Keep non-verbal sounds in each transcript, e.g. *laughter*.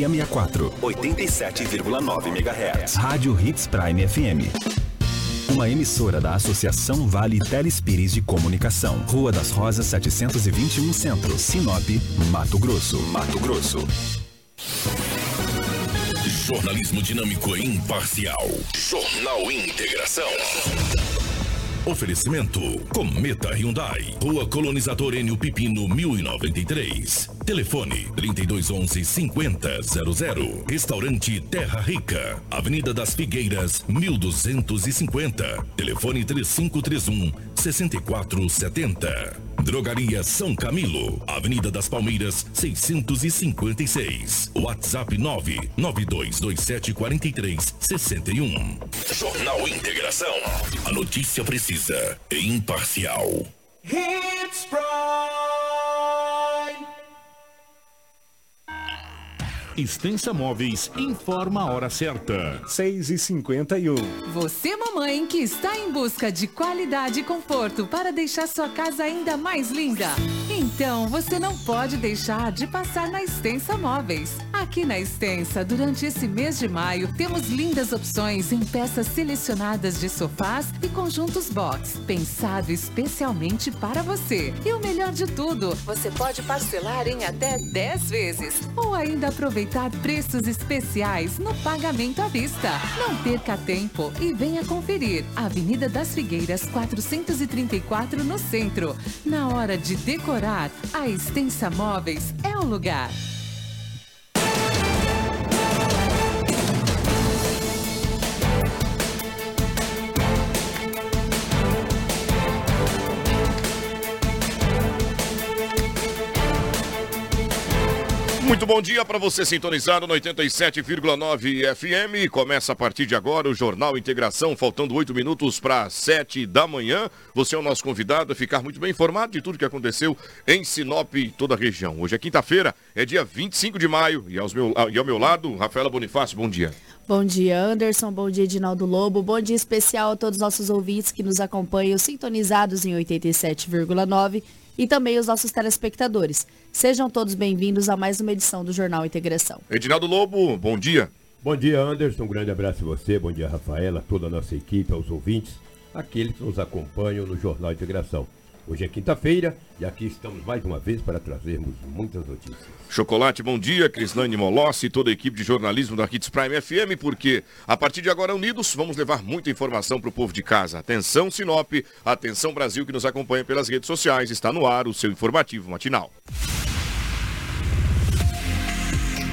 664. 87,9 MHz. Rádio Hits Prime FM. Uma emissora da Associação Vale Telespires de Comunicação. Rua das Rosas 721 Centro, Sinop, Mato Grosso. Mato Grosso. Jornalismo dinâmico e imparcial. Jornal Integração. Oferecimento Cometa Hyundai, Rua Colonizador Enio Pipino 1093. Telefone 3211 5000. Restaurante Terra Rica, Avenida das Figueiras 1250. Telefone 3531 6470. Drogaria São Camilo, Avenida das Palmeiras 656. WhatsApp 992274361. Jornal Integração. A notícia precisa e imparcial. Hits Prime. Extensa Móveis informa a hora certa. 6 e 51 Você, mamãe, que está em busca de qualidade e conforto para deixar sua casa ainda mais linda. Então, você não pode deixar de passar na Extensa Móveis. Aqui na Extensa, durante esse mês de maio, temos lindas opções em peças selecionadas de sofás e conjuntos box, pensado especialmente para você. E o melhor de tudo, você pode parcelar em até 10 vezes ou ainda aproveitar preços especiais no pagamento à vista. Não perca tempo e venha conferir. Avenida das Figueiras 434 no centro. Na hora de decorar, a Extensa Móveis é o lugar. Muito bom dia para você sintonizado no 87,9 FM. Começa a partir de agora o Jornal Integração, faltando oito minutos para sete da manhã. Você é o nosso convidado a ficar muito bem informado de tudo que aconteceu em Sinop e toda a região. Hoje é quinta-feira, é dia 25 de maio e, aos meu, e ao meu lado, Rafaela Bonifácio, bom dia. Bom dia, Anderson. Bom dia, Edinaldo Lobo. Bom dia especial a todos os nossos ouvintes que nos acompanham sintonizados em 87,9 e também os nossos telespectadores. Sejam todos bem-vindos a mais uma edição do Jornal Integração. Edinaldo Lobo, bom dia. Bom dia, Anderson. Um grande abraço a você. Bom dia, Rafaela, toda a nossa equipe, aos ouvintes, aqueles que nos acompanham no Jornal Integração. Hoje é quinta-feira e aqui estamos mais uma vez para trazermos muitas notícias. Chocolate, bom dia. Crislane Molossi e toda a equipe de jornalismo da Hits Prime FM, porque a partir de agora, unidos, vamos levar muita informação para o povo de casa. Atenção, Sinop, atenção, Brasil, que nos acompanha pelas redes sociais. Está no ar o seu informativo matinal.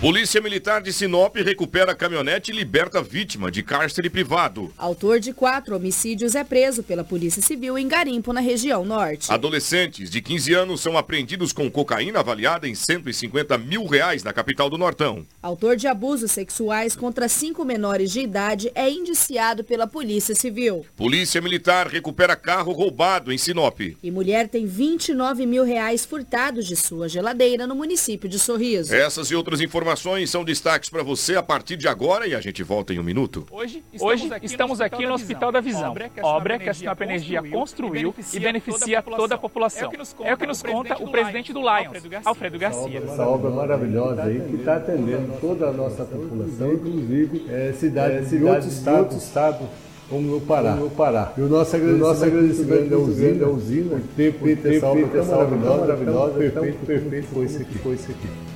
Polícia Militar de Sinop recupera caminhonete e liberta vítima de cárcere privado. Autor de quatro homicídios é preso pela Polícia Civil em Garimpo, na região norte. Adolescentes de 15 anos são apreendidos com cocaína avaliada em 150 mil reais na capital do Nortão. Autor de abusos sexuais contra cinco menores de idade é indiciado pela Polícia Civil. Polícia Militar recupera carro roubado em Sinop. E mulher tem 29 mil reais furtados de sua geladeira no município de Sorriso. Essas e outras informações são destaques para você a partir de agora e a gente volta em um minuto. Hoje estamos, Hoje, aqui, estamos no aqui, no Hospital da Visão, obra que a Sinop Energia construiu e beneficia toda a população. É o que nos conta o presidente do Lions, Alfredo Garcia. Essa obra maravilhosa aí que está atendendo toda a nossa população, inclusive é, cidades de outros estados como no Pará. Como no Pará. E o nosso agradecimento, o nosso agradecimento é usina, a usina, o tempo, tempo, essa obra tão maravilhosa, maravilhosa, perfeito, perfeito, foi isso aqui, foi isso aqui.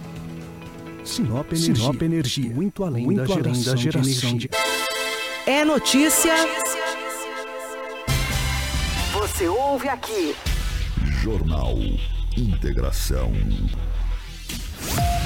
Sinop Energia. Sinop Energia. Muito além Muito da, geração, da geração de É notícia. Você ouve aqui. Jornal Integração.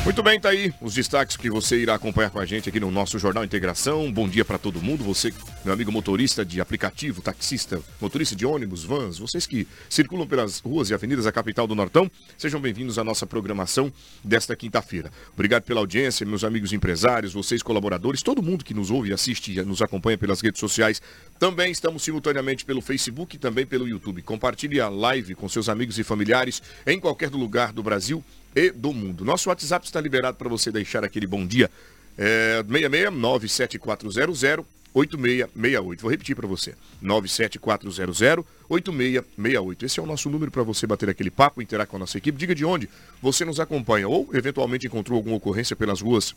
Muito bem, tá aí os destaques que você irá acompanhar com a gente aqui no nosso Jornal Integração. Bom dia para todo mundo. Você, meu amigo motorista de aplicativo, taxista, motorista de ônibus, vans, vocês que circulam pelas ruas e avenidas da capital do Nortão, sejam bem-vindos à nossa programação desta quinta-feira. Obrigado pela audiência, meus amigos empresários, vocês colaboradores, todo mundo que nos ouve, assiste e nos acompanha pelas redes sociais. Também estamos simultaneamente pelo Facebook e também pelo YouTube. Compartilhe a live com seus amigos e familiares em qualquer lugar do Brasil e do mundo. Nosso WhatsApp está liberado para você deixar aquele bom dia. É 66 8668. Vou repetir para você. 97400-8668. Esse é o nosso número para você bater aquele papo, interagir com a nossa equipe. Diga de onde você nos acompanha ou eventualmente encontrou alguma ocorrência pelas ruas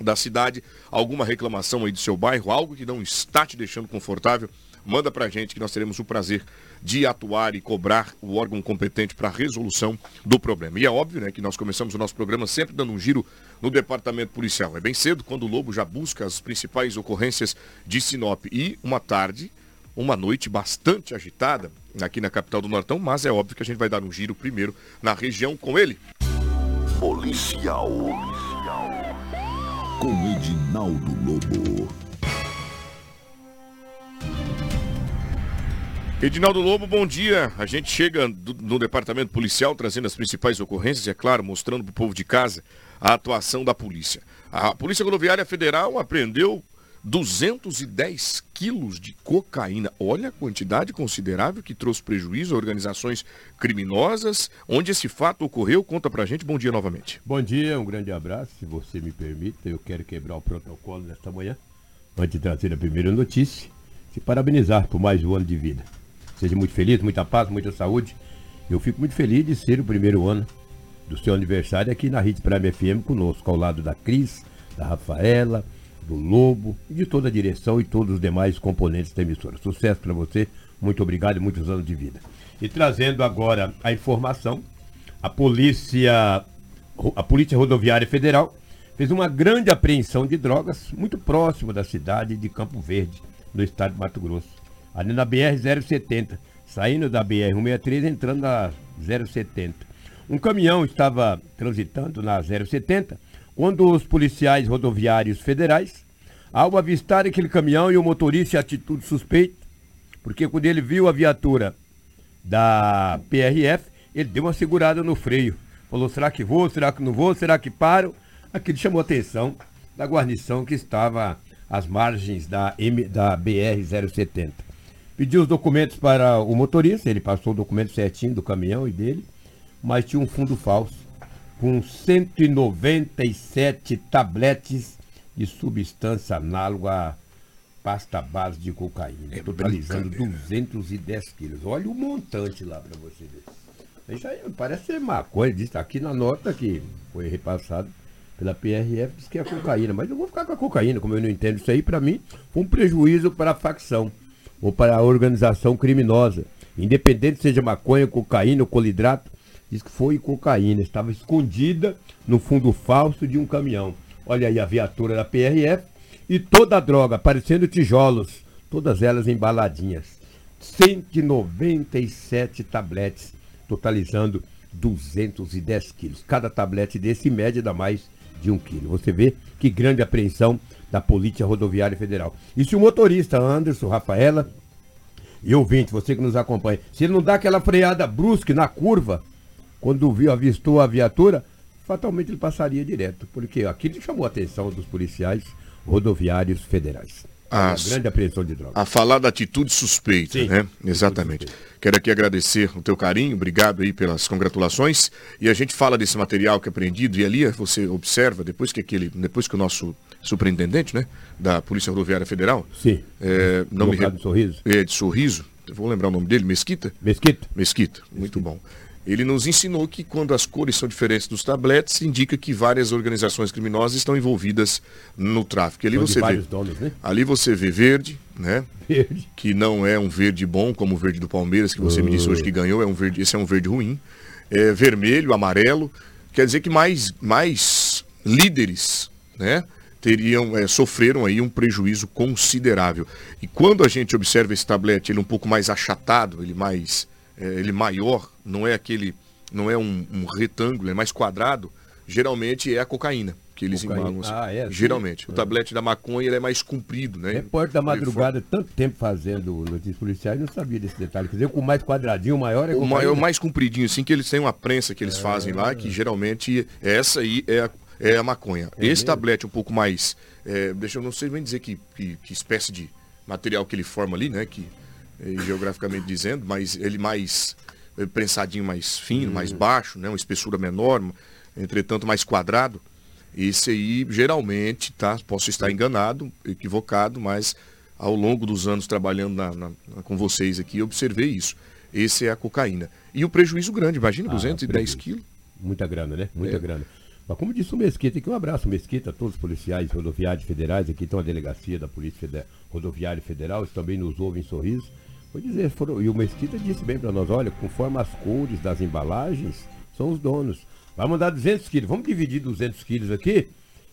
da cidade, alguma reclamação aí do seu bairro, algo que não está te deixando confortável manda para a gente que nós teremos o prazer de atuar e cobrar o órgão competente para a resolução do problema. E é óbvio né, que nós começamos o nosso programa sempre dando um giro no departamento policial. É bem cedo quando o Lobo já busca as principais ocorrências de Sinop. E uma tarde, uma noite bastante agitada aqui na capital do Nortão, mas é óbvio que a gente vai dar um giro primeiro na região com ele. Policial. Policial. Com Edinaldo Lobo. Edinaldo Lobo, bom dia. A gente chega do, no departamento policial trazendo as principais ocorrências e, é claro, mostrando para o povo de casa a atuação da polícia. A Polícia Rodoviária Federal apreendeu 210 quilos de cocaína. Olha a quantidade considerável que trouxe prejuízo a organizações criminosas. Onde esse fato ocorreu? Conta pra gente. Bom dia novamente. Bom dia, um grande abraço. Se você me permite, eu quero quebrar o protocolo nesta manhã, antes de trazer a primeira notícia, se parabenizar por mais um ano de vida. Seja muito feliz, muita paz, muita saúde. Eu fico muito feliz de ser o primeiro ano do seu aniversário aqui na Rede Prime FM conosco, ao lado da Cris, da Rafaela, do Lobo e de toda a direção e todos os demais componentes da emissora. Sucesso para você, muito obrigado e muitos anos de vida. E trazendo agora a informação, a polícia, a Polícia Rodoviária Federal fez uma grande apreensão de drogas muito próximo da cidade de Campo Verde, no estado de Mato Grosso ali na BR-070, saindo da BR-163, entrando na 070. Um caminhão estava transitando na 070 quando os policiais rodoviários federais, ao avistar aquele caminhão e o motorista em atitude suspeita, porque quando ele viu a viatura da PRF, ele deu uma segurada no freio. Falou, será que vou, será que não vou, será que paro? Aquilo chamou a atenção da guarnição que estava às margens da, M, da BR-070. Pediu os documentos para o motorista, ele passou o documento certinho do caminhão e dele, mas tinha um fundo falso com 197 tabletes de substância análoga à pasta base de cocaína, é totalizando 210 quilos. Olha o montante lá para você ver. Isso aí parece ser maconha, diz aqui na nota que foi repassado pela PRF, diz que é cocaína, mas eu vou ficar com a cocaína, como eu não entendo isso aí, para mim foi um prejuízo para a facção ou para a organização criminosa. Independente seja maconha, cocaína ou colidrato, diz que foi cocaína. Estava escondida no fundo falso de um caminhão. Olha aí a viatura da PRF e toda a droga, parecendo tijolos, todas elas embaladinhas. 197 tabletes, totalizando 210 quilos. Cada tablete desse média dá mais de um quilo. Você vê que grande apreensão da Polícia Rodoviária Federal. E se o motorista Anderson, Rafaela e ouvinte, você que nos acompanha, se ele não dá aquela freada brusca na curva, quando viu, avistou a viatura, fatalmente ele passaria direto, porque aquilo chamou a atenção dos policiais rodoviários federais. A, grande apreensão de drogas. A falar da atitude suspeita, Sim, né? Exatamente. Suspeita. Quero aqui agradecer o teu carinho, obrigado aí pelas congratulações. E a gente fala desse material que é apreendido e ali você observa, depois que aquele, depois que o nosso superintendente, né, da Polícia Rodoviária Federal. Sim. É, não me de sorriso. É, de sorriso. Vou lembrar o nome dele, Mesquita? Mesquita. Mesquita, muito Mesquita. bom. Ele nos ensinou que quando as cores são diferentes dos tabletes, indica que várias organizações criminosas estão envolvidas no tráfico. ali você vê, donos, né? ali você vê verde, né? Verde. Que não é um verde bom como o verde do Palmeiras que você me disse hoje que ganhou, é um verde, esse é um verde ruim. É vermelho, amarelo, quer dizer que mais mais líderes, né? teriam é, sofreram aí um prejuízo considerável. E quando a gente observa esse tablete, ele um pouco mais achatado, ele mais é, ele maior, não é aquele, não é um, um, retângulo, é mais quadrado. geralmente é a cocaína que eles Cocaína. embalam. assim. Ah, é, sim. geralmente. O É. tablete da maconha ele é mais comprido, né? Repórter da madrugada, tanto tempo fazendo notícias policiais, não sabia desse detalhe. Quer dizer, com mais quadradinho, o maior é O maior, mais compridinho, assim, que eles têm uma prensa que eles fazem lá, que geralmente essa aí é a, é a maconha. É Esse mesmo? tablete um pouco mais, é, deixa eu não sei nem dizer que, que, que espécie de material que ele forma ali, né, que é, geograficamente dizendo, mas ele mais é, prensadinho, mais fino, Hum. mais baixo, né, uma espessura menor, entretanto mais quadrado. Esse aí, geralmente, tá? Posso estar enganado, equivocado, mas ao longo dos anos trabalhando na- na- com vocês aqui, eu observei isso. Esse é a cocaína. E o prejuízo grande, imagina, Ah, 210 prejuízo. quilos. Muita grana, né? Muita É. grana. Mas como disse o Mesquita, aqui um abraço, Mesquita, a todos os policiais rodoviários federais, aqui estão a delegacia da Polícia Rodoviária Federal, eles também nos ouvem em sorriso. Vou dizer, foram, e o Mesquita disse bem para nós, olha, conforme as cores das embalagens, são os donos. Vai mandar 200 quilos, vamos dividir 200 quilos aqui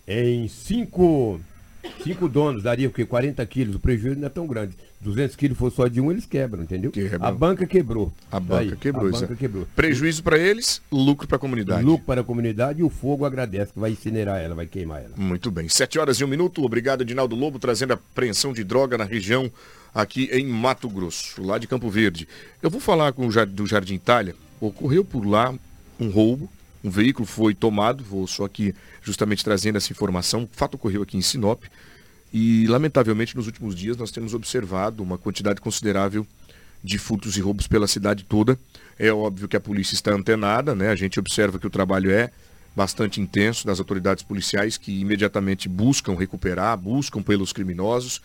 em cinco, cinco donos, daria o quê? 40 quilos, o prejuízo não é tão grande. 200 quilos for só de um, eles quebram, entendeu? Quebram. A banca quebrou. A banca Aí, quebrou. A isso é. banca quebrou. Prejuízo para eles, lucro para a comunidade. Lucro para a comunidade e o fogo agradece, que vai incinerar ela, vai queimar ela. Muito bem. Sete horas e um minuto. Obrigado, Edinaldo Lobo, trazendo a apreensão de droga na região aqui em Mato Grosso, lá de Campo Verde. Eu vou falar com o do Jardim Itália. Ocorreu por lá um roubo. Um veículo foi tomado. Vou só aqui justamente trazendo essa informação. O fato ocorreu aqui em Sinop. E, lamentavelmente, nos últimos dias nós temos observado uma quantidade considerável de furtos e roubos pela cidade toda. É óbvio que a polícia está antenada, né? A gente observa que o trabalho é bastante intenso das autoridades policiais que imediatamente buscam recuperar, buscam pelos criminosos.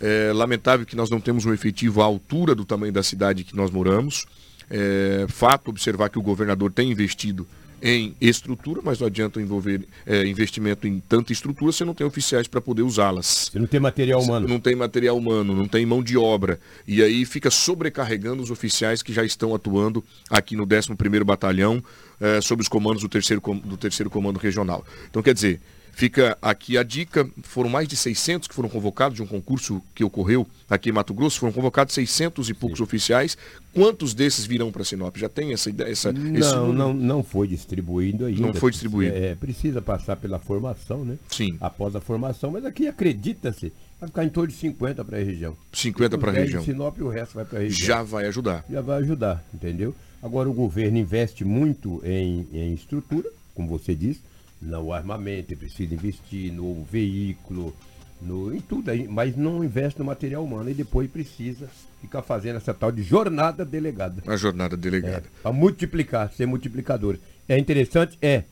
É lamentável que nós não temos um efetivo à altura do tamanho da cidade que nós moramos. É fato observar que o governador tem investido em estrutura, mas não adianta envolver é, investimento em tanta estrutura se não tem oficiais para poder usá-las. Você não tem material humano. Não tem material humano, não tem mão de obra. E aí fica sobrecarregando os oficiais que já estão atuando aqui no 11º Batalhão, eh, sob os comandos do terceiro, do terceiro Comando Regional. Então, quer dizer, fica aqui a dica, foram mais de 600 que foram convocados de um concurso que ocorreu aqui em Mato Grosso, foram convocados 600 e poucos oficiais. Quantos desses virão para Sinop? Já tem essa ideia? Essa, Não, não, não foi distribuído ainda. Não foi distribuído. É, precisa passar pela formação, né? Sim. Após a formação, mas aqui acredita-se, vai ficar em torno de 50 para a região. 50 para a região. Sinop e o resto vai para a região. Já vai ajudar. Já vai ajudar, entendeu? Agora o governo investe muito em, em estrutura, como você disse, no armamento, precisa investir no veículo, no, em tudo, mas não investe no material humano e depois precisa ficar fazendo essa tal de jornada delegada. A jornada delegada. Para multiplicar, ser multiplicador. É interessante? É.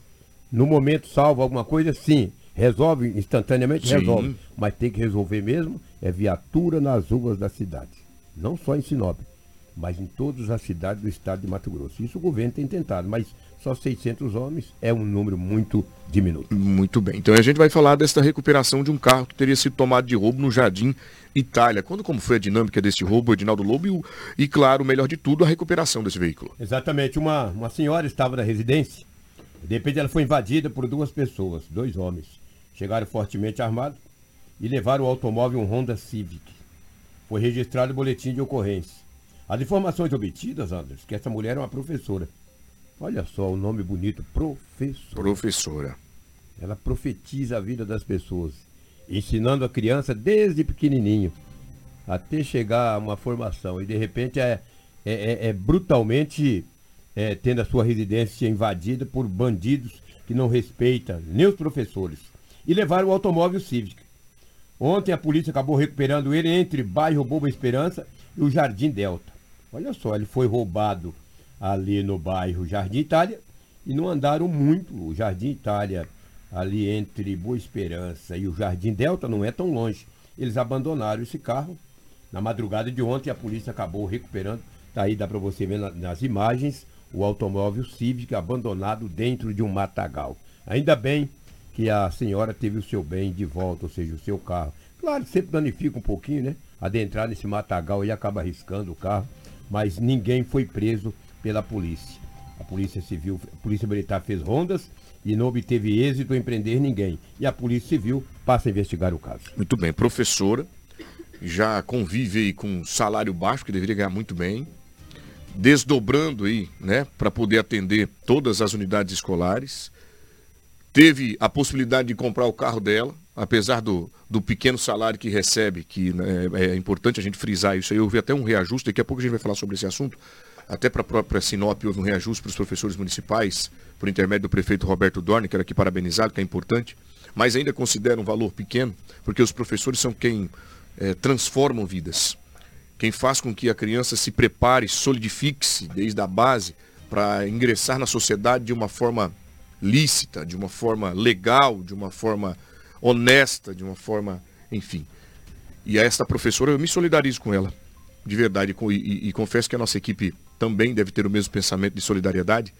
No momento salva alguma coisa? Sim. Resolve instantaneamente? Sim. Resolve. Mas tem que resolver mesmo é viatura nas ruas da cidade. Não só em Sinop, mas em todas as cidades do estado de Mato Grosso. Isso o governo tem tentado, mas só 600 homens é um número muito diminuto. Muito bem. Então a gente vai falar desta recuperação de um carro que teria sido tomado de roubo no Jardim Itália. Quando como foi a dinâmica desse roubo, Edinaldo Lobo, e, o- e claro, o melhor de tudo, a recuperação desse veículo. Exatamente. Uma, uma senhora estava na residência. De repente ela foi invadida por duas pessoas, dois homens. Chegaram fortemente armados e levaram o automóvel um Honda Civic. Foi registrado o boletim de ocorrência. As informações obtidas, Anderson, que essa mulher é uma professora. Olha só o nome bonito, professora. Professora. Ela profetiza a vida das pessoas, ensinando a criança desde pequenininho até chegar a uma formação. E de repente é, é, é- é brutalmente é, tendo a sua residência invadida por bandidos que não respeitam nem os professores. E levaram o automóvel Civic. Ontem a polícia acabou recuperando ele entre bairro Boba Esperança e o Jardim Delta. Olha só, ele foi roubado ali no bairro Jardim Itália e não andaram muito. O Jardim Itália, ali entre Boa Esperança e o Jardim Delta, não é tão longe. Eles abandonaram esse carro. Na madrugada de ontem, a polícia acabou recuperando. Tá aí, dá para você ver na- nas imagens, o automóvel Civic abandonado dentro de um matagal. Ainda bem que a senhora teve o seu bem de volta, ou seja, o seu carro. Claro, sempre danifica um pouquinho, né? Adentrar nesse matagal e acaba arriscando o carro, mas ninguém foi preso pela polícia. A polícia civil, a polícia militar fez rondas e não obteve êxito em prender ninguém. E a polícia civil passa a investigar o caso. Muito bem, professora, já convive aí com salário baixo, que deveria ganhar muito bem, desdobrando aí, né, para poder atender todas as unidades escolares. teve a possibilidade de comprar o carro dela, apesar do, do pequeno salário que recebe, que né, é importante a gente frisar isso aí, houve até um reajuste, daqui a pouco a gente vai falar sobre esse assunto, até para a própria Sinop houve um reajuste para os professores municipais, por intermédio do prefeito Roberto Dorne, que era aqui parabenizado, que é importante, mas ainda considera um valor pequeno, porque os professores são quem é, transformam vidas, quem faz com que a criança se prepare, solidifique-se desde a base para ingressar na sociedade de uma forma lícita, de uma forma legal, de uma forma honesta, de uma forma, enfim. E a esta professora, eu me solidarizo com ela, de verdade, e, e, e confesso que a nossa equipe também deve ter o mesmo pensamento de solidariedade.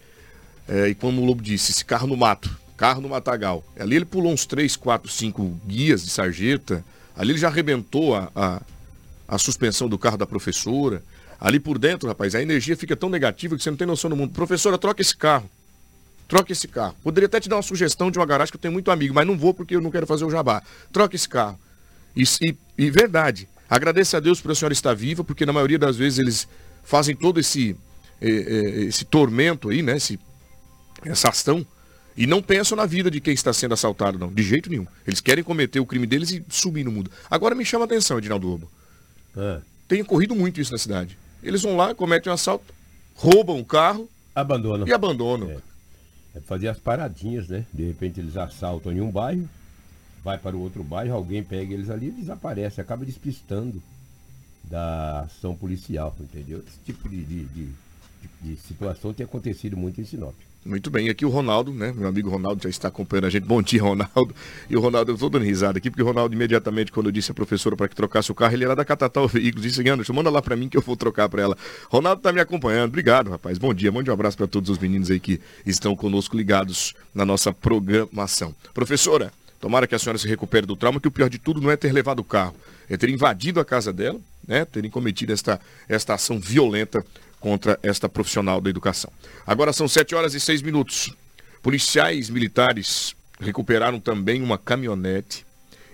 É, e como o Lobo disse, esse carro no mato, carro no matagal. Ali ele pulou uns 3, 4, 5 guias de sarjeta, ali ele já arrebentou a, a, a suspensão do carro da professora. Ali por dentro, rapaz, a energia fica tão negativa que você não tem noção do mundo. Professora, troca esse carro. Troque esse carro. Poderia até te dar uma sugestão de uma garagem que eu tenho muito amigo, mas não vou porque eu não quero fazer o jabá. Troque esse carro. E, e, e verdade. Agradeça a Deus por a senhora estar viva, porque na maioria das vezes eles fazem todo esse, esse tormento aí, né? Esse, essa ação. E não pensam na vida de quem está sendo assaltado, não. De jeito nenhum. Eles querem cometer o crime deles e sumir no mundo. Agora me chama a atenção, Edinaldo Lobo. É. Tem ocorrido muito isso na cidade. Eles vão lá, cometem um assalto, roubam o carro. Abandonam. E abandonam. É é fazer as paradinhas, né? De repente eles assaltam em um bairro, vai para o outro bairro, alguém pega eles ali e desaparece, acaba despistando da ação policial, entendeu? Esse tipo de, de, de, de situação tem acontecido muito em Sinop. Muito bem, aqui o Ronaldo, né? Meu amigo Ronaldo já está acompanhando a gente. Bom dia, Ronaldo. E o Ronaldo, eu estou dando risada aqui, porque o Ronaldo, imediatamente, quando eu disse à professora para que trocasse o carro, ele era da Catatal Veículos. Disse, Anderson, manda lá para mim que eu vou trocar para ela. Ronaldo está me acompanhando. Obrigado, rapaz. Bom dia. Mande um abraço para todos os meninos aí que estão conosco ligados na nossa programação. Professora, tomara que a senhora se recupere do trauma, que o pior de tudo não é ter levado o carro, é ter invadido a casa dela, né? Terem cometido esta, esta ação violenta contra esta profissional da educação. Agora são 7 horas e 6 minutos. Policiais militares recuperaram também uma caminhonete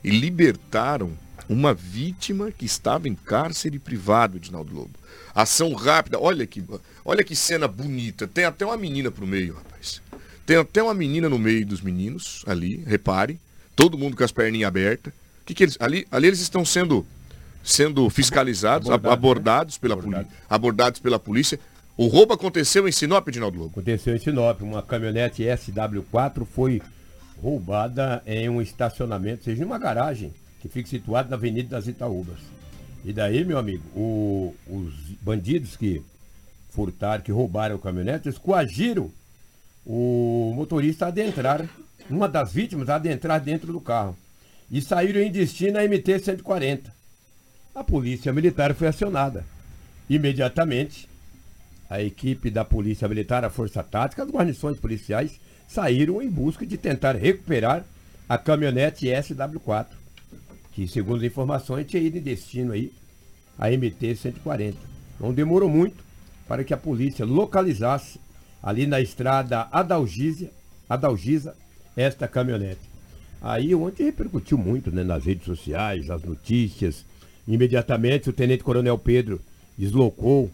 e libertaram uma vítima que estava em cárcere privado, Edinaldo Lobo. Ação rápida, olha que, olha que cena bonita. Tem até uma menina pro meio, rapaz. Tem até uma menina no meio dos meninos ali, repare. Todo mundo com as perninhas abertas. Que que eles, ali, ali eles estão sendo sendo fiscalizados, abordados, abordados, né? pela, abordados. abordados pela polícia. O roubo aconteceu em Sinop, Edinaldo Lobo? Aconteceu em Sinop. Uma caminhonete SW4 foi roubada em um estacionamento, seja em uma garagem, que fica situada na Avenida das Itaúbas. E daí, meu amigo, o, os bandidos que furtaram, que roubaram o caminhonete, eles coagiram o motorista a adentrar, uma das vítimas adentrar dentro do carro. E saíram em destino a MT-140 a polícia militar foi acionada. Imediatamente, a equipe da polícia militar, a força tática, as guarnições policiais saíram em busca de tentar recuperar a caminhonete SW4, que segundo as informações tinha ido em destino aí a MT-140. Não demorou muito para que a polícia localizasse ali na estrada Adalgisa, Adalgisa esta caminhonete. Aí ontem repercutiu muito né, nas redes sociais, as notícias, Imediatamente, o Tenente Coronel Pedro deslocou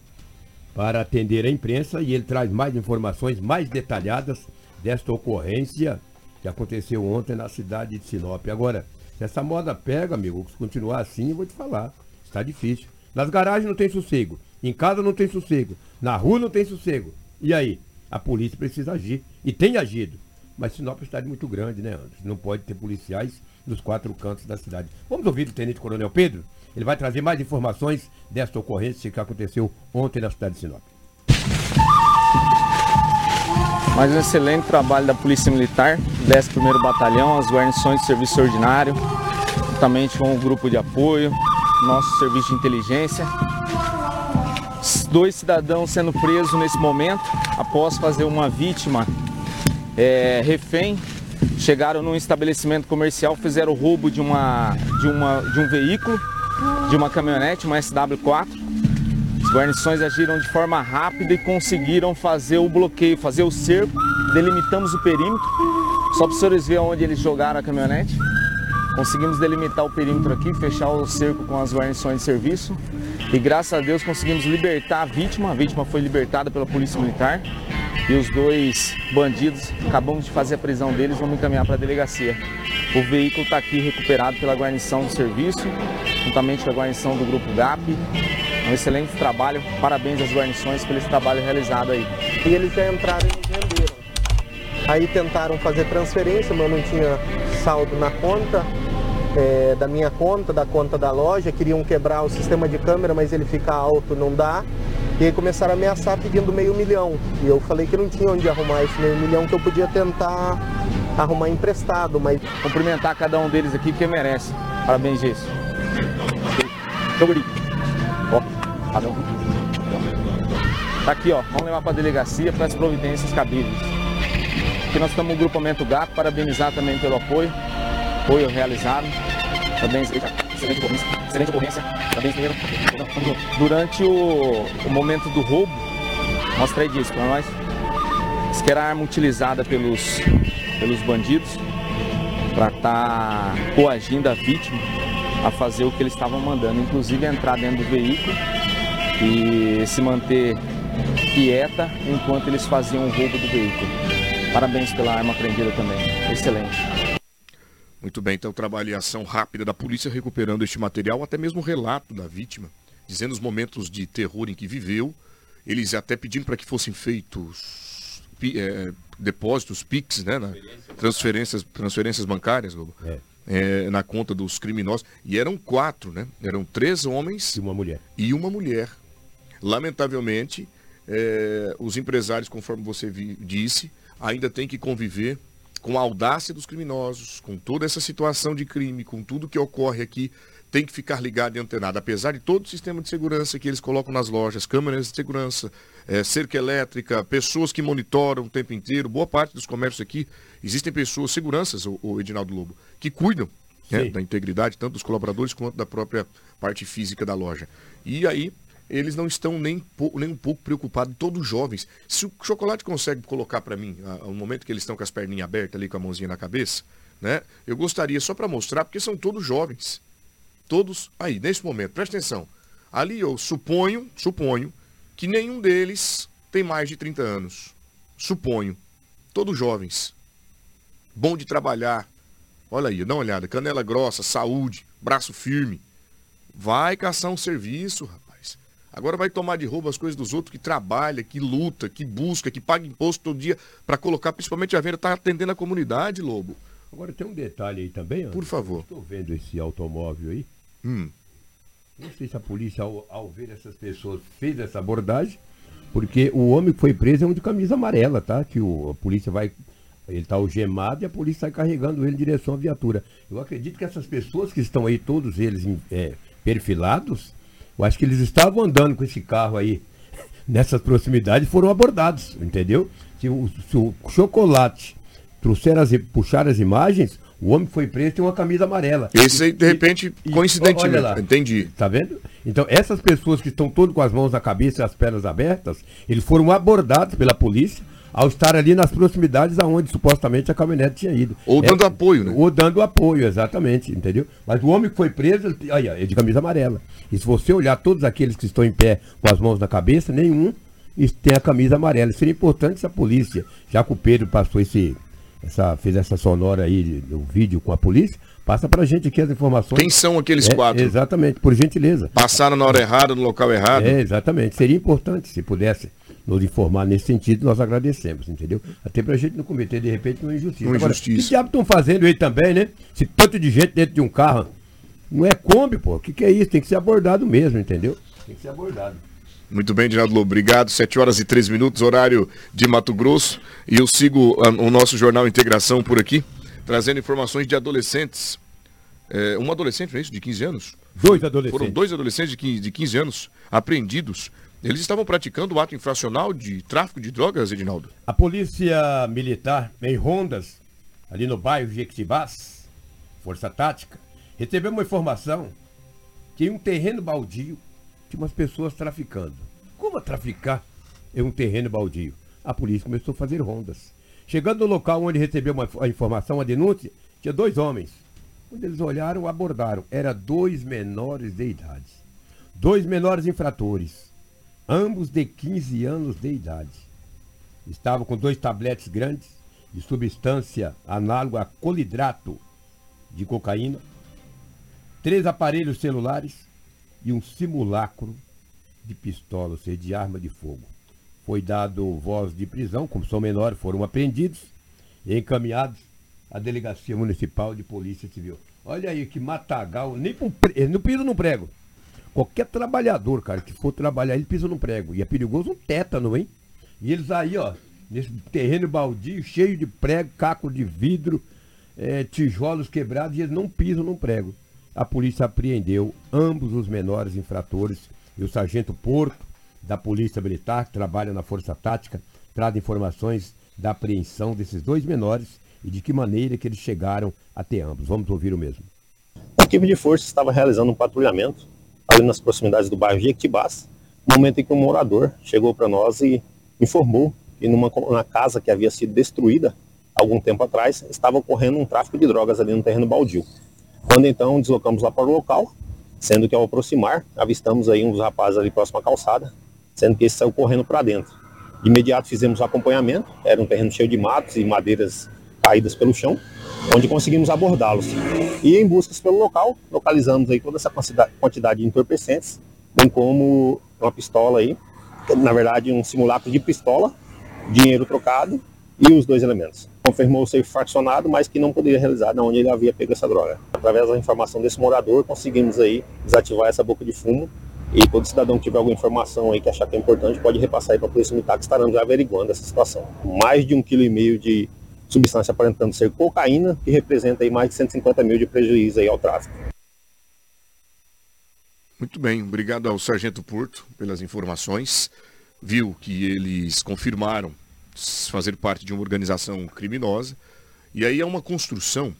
para atender a imprensa e ele traz mais informações mais detalhadas desta ocorrência que aconteceu ontem na cidade de Sinop. Agora, se essa moda pega, amigo, se continuar assim, eu vou te falar, está difícil. Nas garagens não tem sossego, em casa não tem sossego, na rua não tem sossego. E aí? A polícia precisa agir e tem agido. Mas Sinop é uma cidade muito grande, né, Anderson? Não pode ter policiais nos quatro cantos da cidade. Vamos ouvir o Tenente Coronel Pedro? Ele vai trazer mais informações desta ocorrência que aconteceu ontem na cidade de Sinop. Mais um excelente trabalho da Polícia Militar, 11º Batalhão, as guarnições de serviço ordinário, juntamente com o grupo de apoio, nosso serviço de inteligência. Dois cidadãos sendo presos nesse momento, após fazer uma vítima é, refém. Chegaram num estabelecimento comercial, fizeram o roubo de, uma, de, uma, de um veículo de uma caminhonete, uma SW4. As guarnições agiram de forma rápida e conseguiram fazer o bloqueio, fazer o cerco. Delimitamos o perímetro. Só para os senhores verem onde eles jogaram a caminhonete. Conseguimos delimitar o perímetro aqui, fechar o cerco com as guarnições de serviço e graças a Deus conseguimos libertar a vítima. A vítima foi libertada pela Polícia Militar e os dois bandidos, acabamos de fazer a prisão deles, vamos encaminhar para a delegacia. O veículo está aqui recuperado pela guarnição do serviço, juntamente com a guarnição do Grupo GAP. Um excelente trabalho, parabéns às guarnições pelo esse trabalho realizado aí. E eles entraram e venderam. Aí tentaram fazer transferência, mas não tinha saldo na conta, é, da minha conta, da conta da loja, queriam quebrar o sistema de câmera, mas ele fica alto, não dá. E aí começaram a ameaçar pedindo meio milhão. E eu falei que não tinha onde arrumar esse meio milhão, que eu podia tentar arrumar emprestado, mas... Cumprimentar cada um deles aqui, porque merece. Parabéns, Geisso. Ó, Tá aqui, ó. Vamos levar para a delegacia para as providências cabíveis. Aqui nós estamos no grupamento GAP, parabenizar também pelo apoio, apoio realizado. Parabéns, excelente ocorrência, excelente ocorrência. Parabéns, primeiro. Durante o, o momento do roubo, mostra aí disso para nós. Isso que era arma utilizada pelos, pelos bandidos para estar tá coagindo a vítima a fazer o que eles estavam mandando, inclusive entrar dentro do veículo e se manter quieta enquanto eles faziam o roubo do veículo. Parabéns pela arma apreendida também. Excelente. Muito bem, então trabalho e ação rápida da polícia recuperando este material, até mesmo o relato da vítima, dizendo os momentos de terror em que viveu. Eles até pedindo para que fossem feitos é, depósitos, PIX, né? transferências, transferências bancárias, é. É, na conta dos criminosos. E eram quatro, né? Eram três homens e uma mulher. E uma mulher. Lamentavelmente, é, os empresários, conforme você vi, disse, ainda têm que conviver com a audácia dos criminosos, com toda essa situação de crime, com tudo que ocorre aqui, tem que ficar ligado e antenado. Apesar de todo o sistema de segurança que eles colocam nas lojas, câmeras de segurança, é, cerca elétrica, pessoas que monitoram o tempo inteiro, boa parte dos comércios aqui, existem pessoas, seguranças, o, o Edinaldo Lobo, que cuidam né, da integridade tanto dos colaboradores quanto da própria parte física da loja. E aí eles não estão nem, nem um pouco preocupados, todos jovens. Se o chocolate consegue colocar para mim, no momento que eles estão com as perninhas abertas ali, com a mãozinha na cabeça, né? Eu gostaria só para mostrar, porque são todos jovens. Todos aí, nesse momento, presta atenção. Ali eu suponho, suponho, que nenhum deles tem mais de 30 anos. Suponho. Todos jovens. Bom de trabalhar. Olha aí, dá uma olhada. Canela grossa, saúde, braço firme. Vai caçar um serviço, rapaz. Agora vai tomar de roubo as coisas dos outros que trabalha, que luta, que busca, que paga imposto todo dia para colocar, principalmente a venda, está atendendo a comunidade, Lobo. Agora tem um detalhe aí também, ó. Por favor. Estou vendo esse automóvel aí. Hum. Não sei se a polícia, ao, ao, ver essas pessoas, fez essa abordagem, porque o homem que foi preso é um de camisa amarela, tá? Que o, a polícia vai. Ele está algemado e a polícia sai carregando ele em direção à viatura. Eu acredito que essas pessoas que estão aí, todos eles é, perfilados, eu acho que eles estavam andando com esse carro aí nessas proximidades foram abordados, entendeu? Se o, se o chocolate trouxer as, puxar as imagens, o homem foi preso tem uma camisa amarela. Esse aí, de repente, e, coincidentemente, lá, entendi. Tá vendo? Então, essas pessoas que estão todas com as mãos na cabeça e as pernas abertas, eles foram abordados pela polícia ao estar ali nas proximidades aonde supostamente a caminhonete tinha ido. Ou dando é, apoio, né? Ou dando apoio, exatamente, entendeu? Mas o homem que foi preso, aí, é de camisa amarela. E se você olhar todos aqueles que estão em pé com as mãos na cabeça, nenhum tem a camisa amarela. Seria importante se a polícia, já que o Pedro passou esse, essa, fez essa sonora aí, o vídeo com a polícia, passa pra gente aqui as informações. Quem são aqueles é, quatro? Exatamente, por gentileza. Passaram na hora errada, no local errado? É, exatamente. Seria importante se pudesse nos informar nesse sentido, nós agradecemos, entendeu? Até pra gente não cometer, de repente, uma injustiça. Uma injustiça. Agora, que diabo estão fazendo aí também, né? Se tanto de gente dentro de um carro. Não é Kombi, pô. O que, que é isso? Tem que ser abordado mesmo, entendeu? Tem que ser abordado. Muito bem, Dinaldo Lobo, obrigado. 7 horas e 3 minutos, horário de Mato Grosso. E eu sigo a, o nosso jornal Integração por aqui, trazendo informações de adolescentes. É, um adolescente, não é isso? De 15 anos? Dois adolescentes. Foram dois adolescentes de 15, de 15 anos apreendidos eles estavam praticando o ato infracional de tráfico de drogas, Edinaldo? A polícia militar, em rondas, ali no bairro Jequitibás, Força Tática, recebeu uma informação que em um terreno baldio tinha umas pessoas traficando. Como traficar em um terreno baldio? A polícia começou a fazer rondas. Chegando no local onde recebeu uma, a informação, a denúncia, tinha dois homens Quando eles olharam, abordaram. Era dois menores de idade. Dois menores infratores. Ambos de 15 anos de idade. Estavam com dois tabletes grandes de substância análoga a colidrato de cocaína, três aparelhos celulares e um simulacro de pistola, ou seja, de arma de fogo. Foi dado voz de prisão, como são menores, foram apreendidos e encaminhados à Delegacia Municipal de Polícia Civil. Olha aí que matagal, nem pre... não pisa no prego. Qualquer trabalhador, cara, que for trabalhar, ele pisa no prego. E é perigoso um tétano, hein? E eles aí, ó, nesse terreno baldio, cheio de prego, caco de vidro, é, tijolos quebrados, e eles não pisam no prego. A polícia apreendeu ambos os menores infratores e o sargento Porto, da Polícia Militar, que trabalha na Força Tática, traz informações da apreensão desses dois menores e de que maneira que eles chegaram até ambos. Vamos ouvir o mesmo. A equipe de força estava realizando um patrulhamento ali nas proximidades do bairro Jequitibás, no momento em que um morador chegou para nós e informou que numa, numa casa que havia sido destruída algum tempo atrás, estava ocorrendo um tráfico de drogas ali no terreno baldio. Quando então deslocamos lá para o local, sendo que ao aproximar, avistamos aí um dos rapazes ali próximo à calçada, sendo que esse saiu correndo para dentro. De imediato fizemos o acompanhamento, era um terreno cheio de matos e madeiras caídas pelo chão, onde conseguimos abordá-los. E em buscas pelo local, localizamos aí toda essa quantidade de entorpecentes, bem como uma pistola aí, na verdade um simulacro de pistola, dinheiro trocado e os dois elementos. Confirmou ser fracionado, mas que não poderia realizar de onde ele havia pego essa droga. Através da informação desse morador, conseguimos aí desativar essa boca de fumo e todo cidadão que tiver alguma informação aí que achar que é importante pode repassar aí para a Polícia Militar que estarão já averiguando essa situação. Mais de um quilo e meio de substância aparentando ser cocaína, que representa aí mais de 150 mil de prejuízo aí ao tráfico. Muito bem, obrigado ao Sargento Porto pelas informações. Viu que eles confirmaram fazer parte de uma organização criminosa. E aí é uma construção,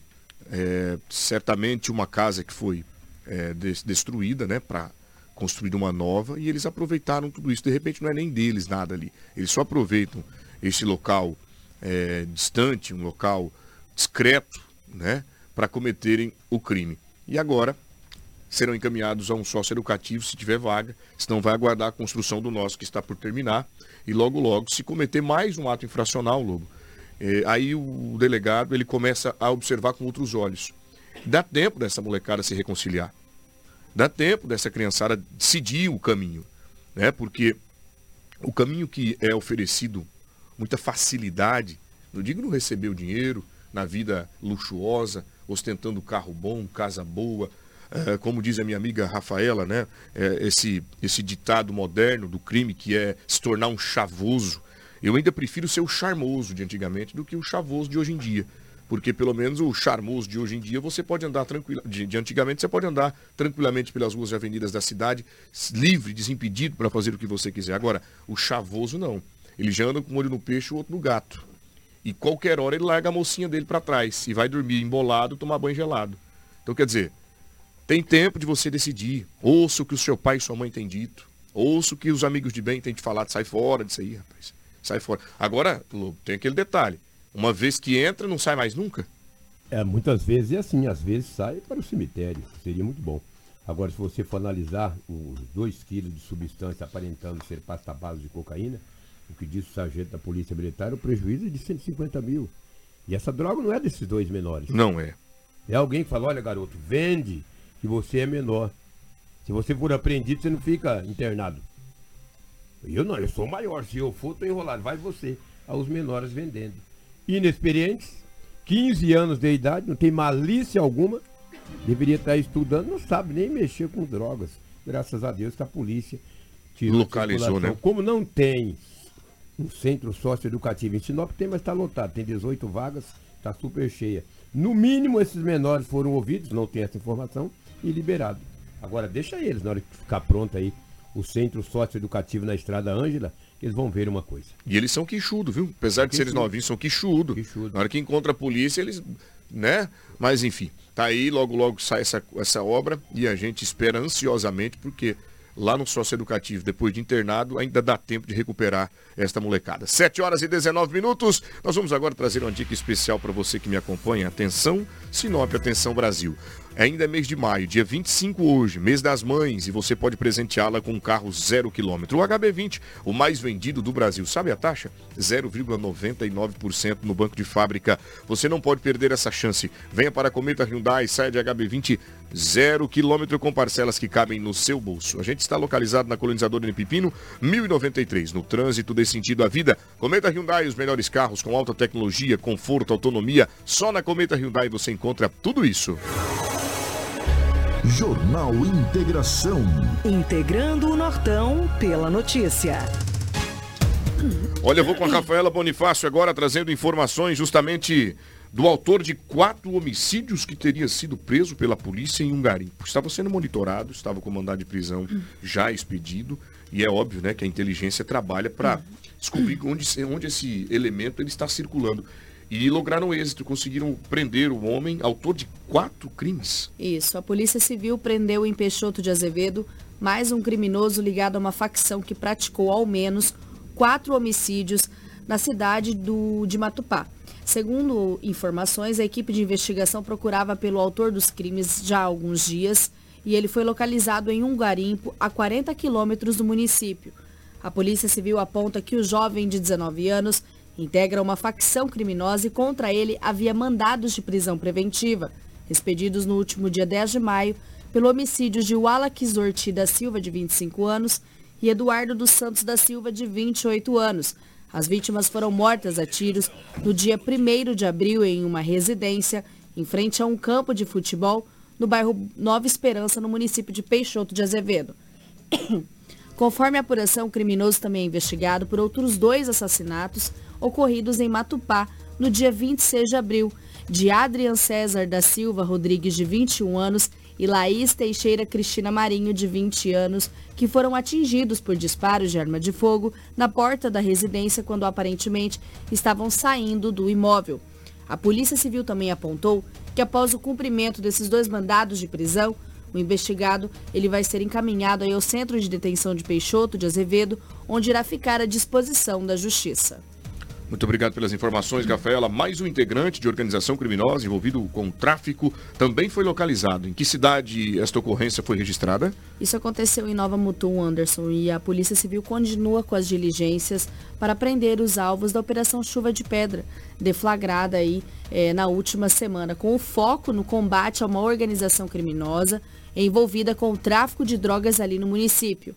é, certamente uma casa que foi é, destruída, né, para construir uma nova, e eles aproveitaram tudo isso. De repente não é nem deles nada ali. Eles só aproveitam esse local é, distante, um local discreto, né, para cometerem o crime. E agora serão encaminhados a um sócio educativo se tiver vaga, senão vai aguardar a construção do nosso que está por terminar e logo logo se cometer mais um ato infracional, Lobo, é, aí o delegado ele começa a observar com outros olhos. Dá tempo dessa molecada se reconciliar. Dá tempo dessa criançada decidir o caminho, né? Porque o caminho que é oferecido muita facilidade, não digo não receber o dinheiro, na vida luxuosa, ostentando carro bom, casa boa, é, como diz a minha amiga Rafaela, né? É, esse, esse ditado moderno do crime que é se tornar um chavoso. Eu ainda prefiro ser o charmoso de antigamente do que o chavoso de hoje em dia. Porque pelo menos o charmoso de hoje em dia você pode andar tranquilo. De, de antigamente você pode andar tranquilamente pelas ruas e avenidas da cidade, livre, desimpedido para fazer o que você quiser. Agora, o chavoso não. Ele já anda com um olho no peixe e o outro no gato. E qualquer hora ele larga a mocinha dele para trás e vai dormir embolado, tomar banho gelado. Então quer dizer, tem tempo de você decidir. Ouça o que o seu pai e sua mãe têm dito. Ouça o que os amigos de bem têm te falado. Sai fora disso aí, rapaz. Sai fora. Agora, tem aquele detalhe. Uma vez que entra, não sai mais nunca. É, muitas vezes é assim. Às vezes sai para o cemitério. Seria muito bom. Agora, se você for analisar os 2 quilos de substância aparentando ser pasta base de cocaína, o que diz o sargento da Polícia Militar, o prejuízo é de 150 mil. E essa droga não é desses dois menores. Não é. É alguém que fala, olha garoto, vende que você é menor. Se você for apreendido, você não fica internado. Eu não, eu sou maior. Se eu for, tô enrolado. Vai você. Aos menores vendendo. Inexperientes, 15 anos de idade, não tem malícia alguma. Deveria estar estudando, não sabe nem mexer com drogas. Graças a Deus que a polícia tirou Localizou, né? Como não tem um centro socioeducativo em Sinop, tem, mas está lotado. Tem 18 vagas, está super cheia. No mínimo, esses menores foram ouvidos, não tem essa informação e liberado. Agora deixa eles, na hora que ficar pronto aí, o centro socioeducativo na Estrada Ângela, eles vão ver uma coisa. E eles são quichudo, viu? Apesar de serem novinhos, são quichudo. quichudo. Na hora que encontra a polícia, eles, né? Mas enfim, tá aí, logo logo sai essa, essa obra e a gente espera ansiosamente, porque lá no socioeducativo, depois de internado, ainda dá tempo de recuperar esta molecada. 7 horas e 19 minutos. Nós vamos agora trazer uma dica especial para você que me acompanha. Atenção, Sinop, atenção Brasil. Ainda é mês de maio, dia 25 hoje, mês das mães, e você pode presenteá-la com um carro zero quilômetro. O HB20, o mais vendido do Brasil. Sabe a taxa? 0,99% no banco de fábrica. Você não pode perder essa chance. Venha para a Cometa Hyundai, saia de HB20 zero quilômetro com parcelas que cabem no seu bolso. A gente está localizado na colonizadora de Pipino, 1093, no trânsito desse sentido à vida. Cometa Hyundai, os melhores carros com alta tecnologia, conforto, autonomia. Só na Cometa Hyundai você encontra tudo isso. Jornal Integração. Integrando o Nortão pela notícia. Olha, eu vou com a Rafaela Bonifácio agora trazendo informações justamente do autor de quatro homicídios que teria sido preso pela polícia em um garimpo. Estava sendo monitorado, estava com mandado de prisão já expedido e é óbvio, né, que a inteligência trabalha para descobrir onde, onde esse elemento ele está circulando. E lograram êxito, conseguiram prender o homem, autor de quatro crimes. Isso, a Polícia Civil prendeu em Peixoto de Azevedo mais um criminoso ligado a uma facção que praticou ao menos quatro homicídios na cidade do, de Matupá. Segundo informações, a equipe de investigação procurava pelo autor dos crimes já há alguns dias e ele foi localizado em um garimpo a 40 quilômetros do município. A Polícia Civil aponta que o jovem de 19 anos integra uma facção criminosa e contra ele havia mandados de prisão preventiva, expedidos no último dia 10 de maio pelo homicídio de Wallace Orti da Silva, de 25 anos, e Eduardo dos Santos da Silva, de 28 anos. As vítimas foram mortas a tiros no dia 1 de abril em uma residência em frente a um campo de futebol no bairro Nova Esperança, no município de Peixoto de Azevedo. *coughs* Conforme a apuração, o criminoso também é investigado por outros dois assassinatos ocorridos em Matupá no dia 26 de abril, de Adrian César da Silva Rodrigues, de 21 anos, e Laís Teixeira Cristina Marinho, de 20 anos, que foram atingidos por disparos de arma de fogo na porta da residência quando aparentemente estavam saindo do imóvel. A Polícia Civil também apontou que após o cumprimento desses dois mandados de prisão, o investigado ele vai ser encaminhado ao Centro de Detenção de Peixoto de Azevedo, onde irá ficar à disposição da Justiça. Muito obrigado pelas informações, Rafaela. Mais um integrante de organização criminosa envolvido com tráfico também foi localizado. Em que cidade esta ocorrência foi registrada? Isso aconteceu em Nova Mutum, Anderson, e a Polícia Civil continua com as diligências para prender os alvos da Operação Chuva de Pedra, deflagrada aí eh, na última semana, com o foco no combate a uma organização criminosa envolvida com o tráfico de drogas ali no município.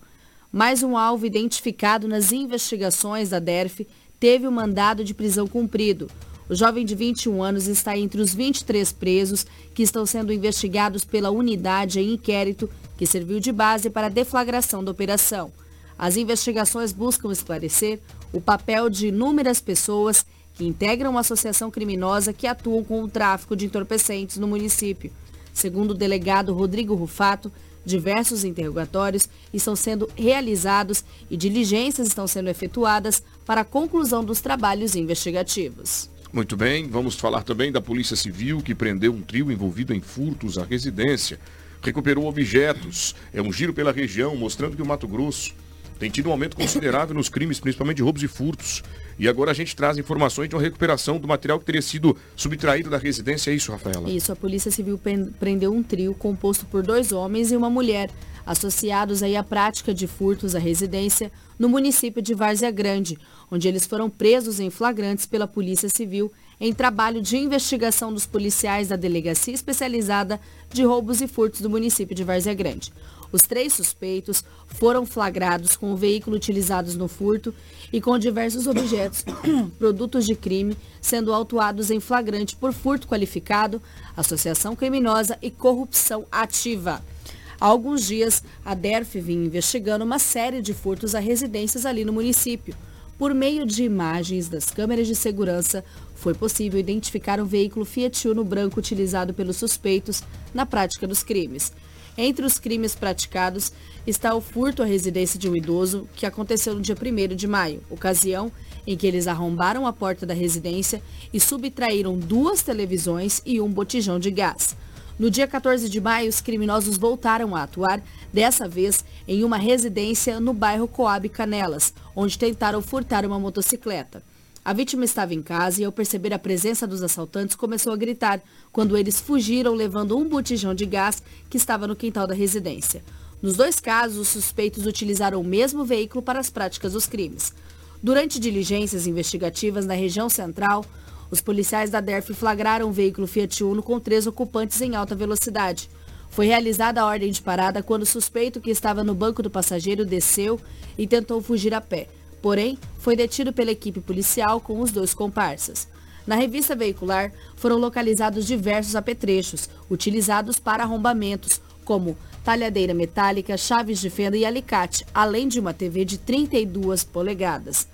Mais um alvo identificado nas investigações da DERF teve o mandado de prisão cumprido. O jovem de 21 anos está entre os 23 presos que estão sendo investigados pela unidade em inquérito que serviu de base para a deflagração da operação. As investigações buscam esclarecer o papel de inúmeras pessoas que integram uma associação criminosa que atuam com o tráfico de entorpecentes no município. Segundo o delegado Rodrigo Rufato, diversos interrogatórios estão sendo realizados e diligências estão sendo efetuadas para a conclusão dos trabalhos investigativos. Muito bem, vamos falar também da Polícia Civil que prendeu um trio envolvido em furtos à residência. Recuperou objetos. É um giro pela região, mostrando que o Mato Grosso tem tido um aumento considerável nos crimes, principalmente de roubos e furtos. E agora a gente traz informações de uma recuperação do material que teria sido subtraído da residência. É isso, Rafaela? Isso, a Polícia Civil prendeu um trio composto por dois homens e uma mulher, associados aí à prática de furtos à residência no município de Várzea Grande, onde eles foram presos em flagrantes pela Polícia Civil em trabalho de investigação dos policiais da Delegacia Especializada de Roubos e Furtos do município de Várzea Grande. Os três suspeitos foram flagrados com o veículo utilizados no furto e com diversos objetos, *coughs* produtos de crime, sendo autuados em flagrante por furto qualificado, associação criminosa e corrupção ativa. Há alguns dias, a DERF vinha investigando uma série de furtos a residências ali no município. Por meio de imagens das câmeras de segurança, foi possível identificar um veículo Fiat Uno branco utilizado pelos suspeitos na prática dos crimes. Entre os crimes praticados está o furto à residência de um idoso, que aconteceu no dia 1 de maio, ocasião em que eles arrombaram a porta da residência e subtraíram duas televisões e um botijão de gás. No dia 14 de maio, os criminosos voltaram a atuar, dessa vez em uma residência no bairro Coab Canelas, onde tentaram furtar uma motocicleta. A vítima estava em casa e, ao perceber a presença dos assaltantes, começou a gritar, quando eles fugiram levando um botijão de gás que estava no quintal da residência. Nos dois casos, os suspeitos utilizaram o mesmo veículo para as práticas dos crimes. Durante diligências investigativas na região central, os policiais da DERF flagraram um veículo Fiat Uno com três ocupantes em alta velocidade. Foi realizada a ordem de parada quando o suspeito que estava no banco do passageiro desceu e tentou fugir a pé. Porém, foi detido pela equipe policial com os dois comparsas. Na revista veicular, foram localizados diversos apetrechos, utilizados para arrombamentos, como talhadeira metálica, chaves de fenda e alicate, além de uma TV de 32 polegadas.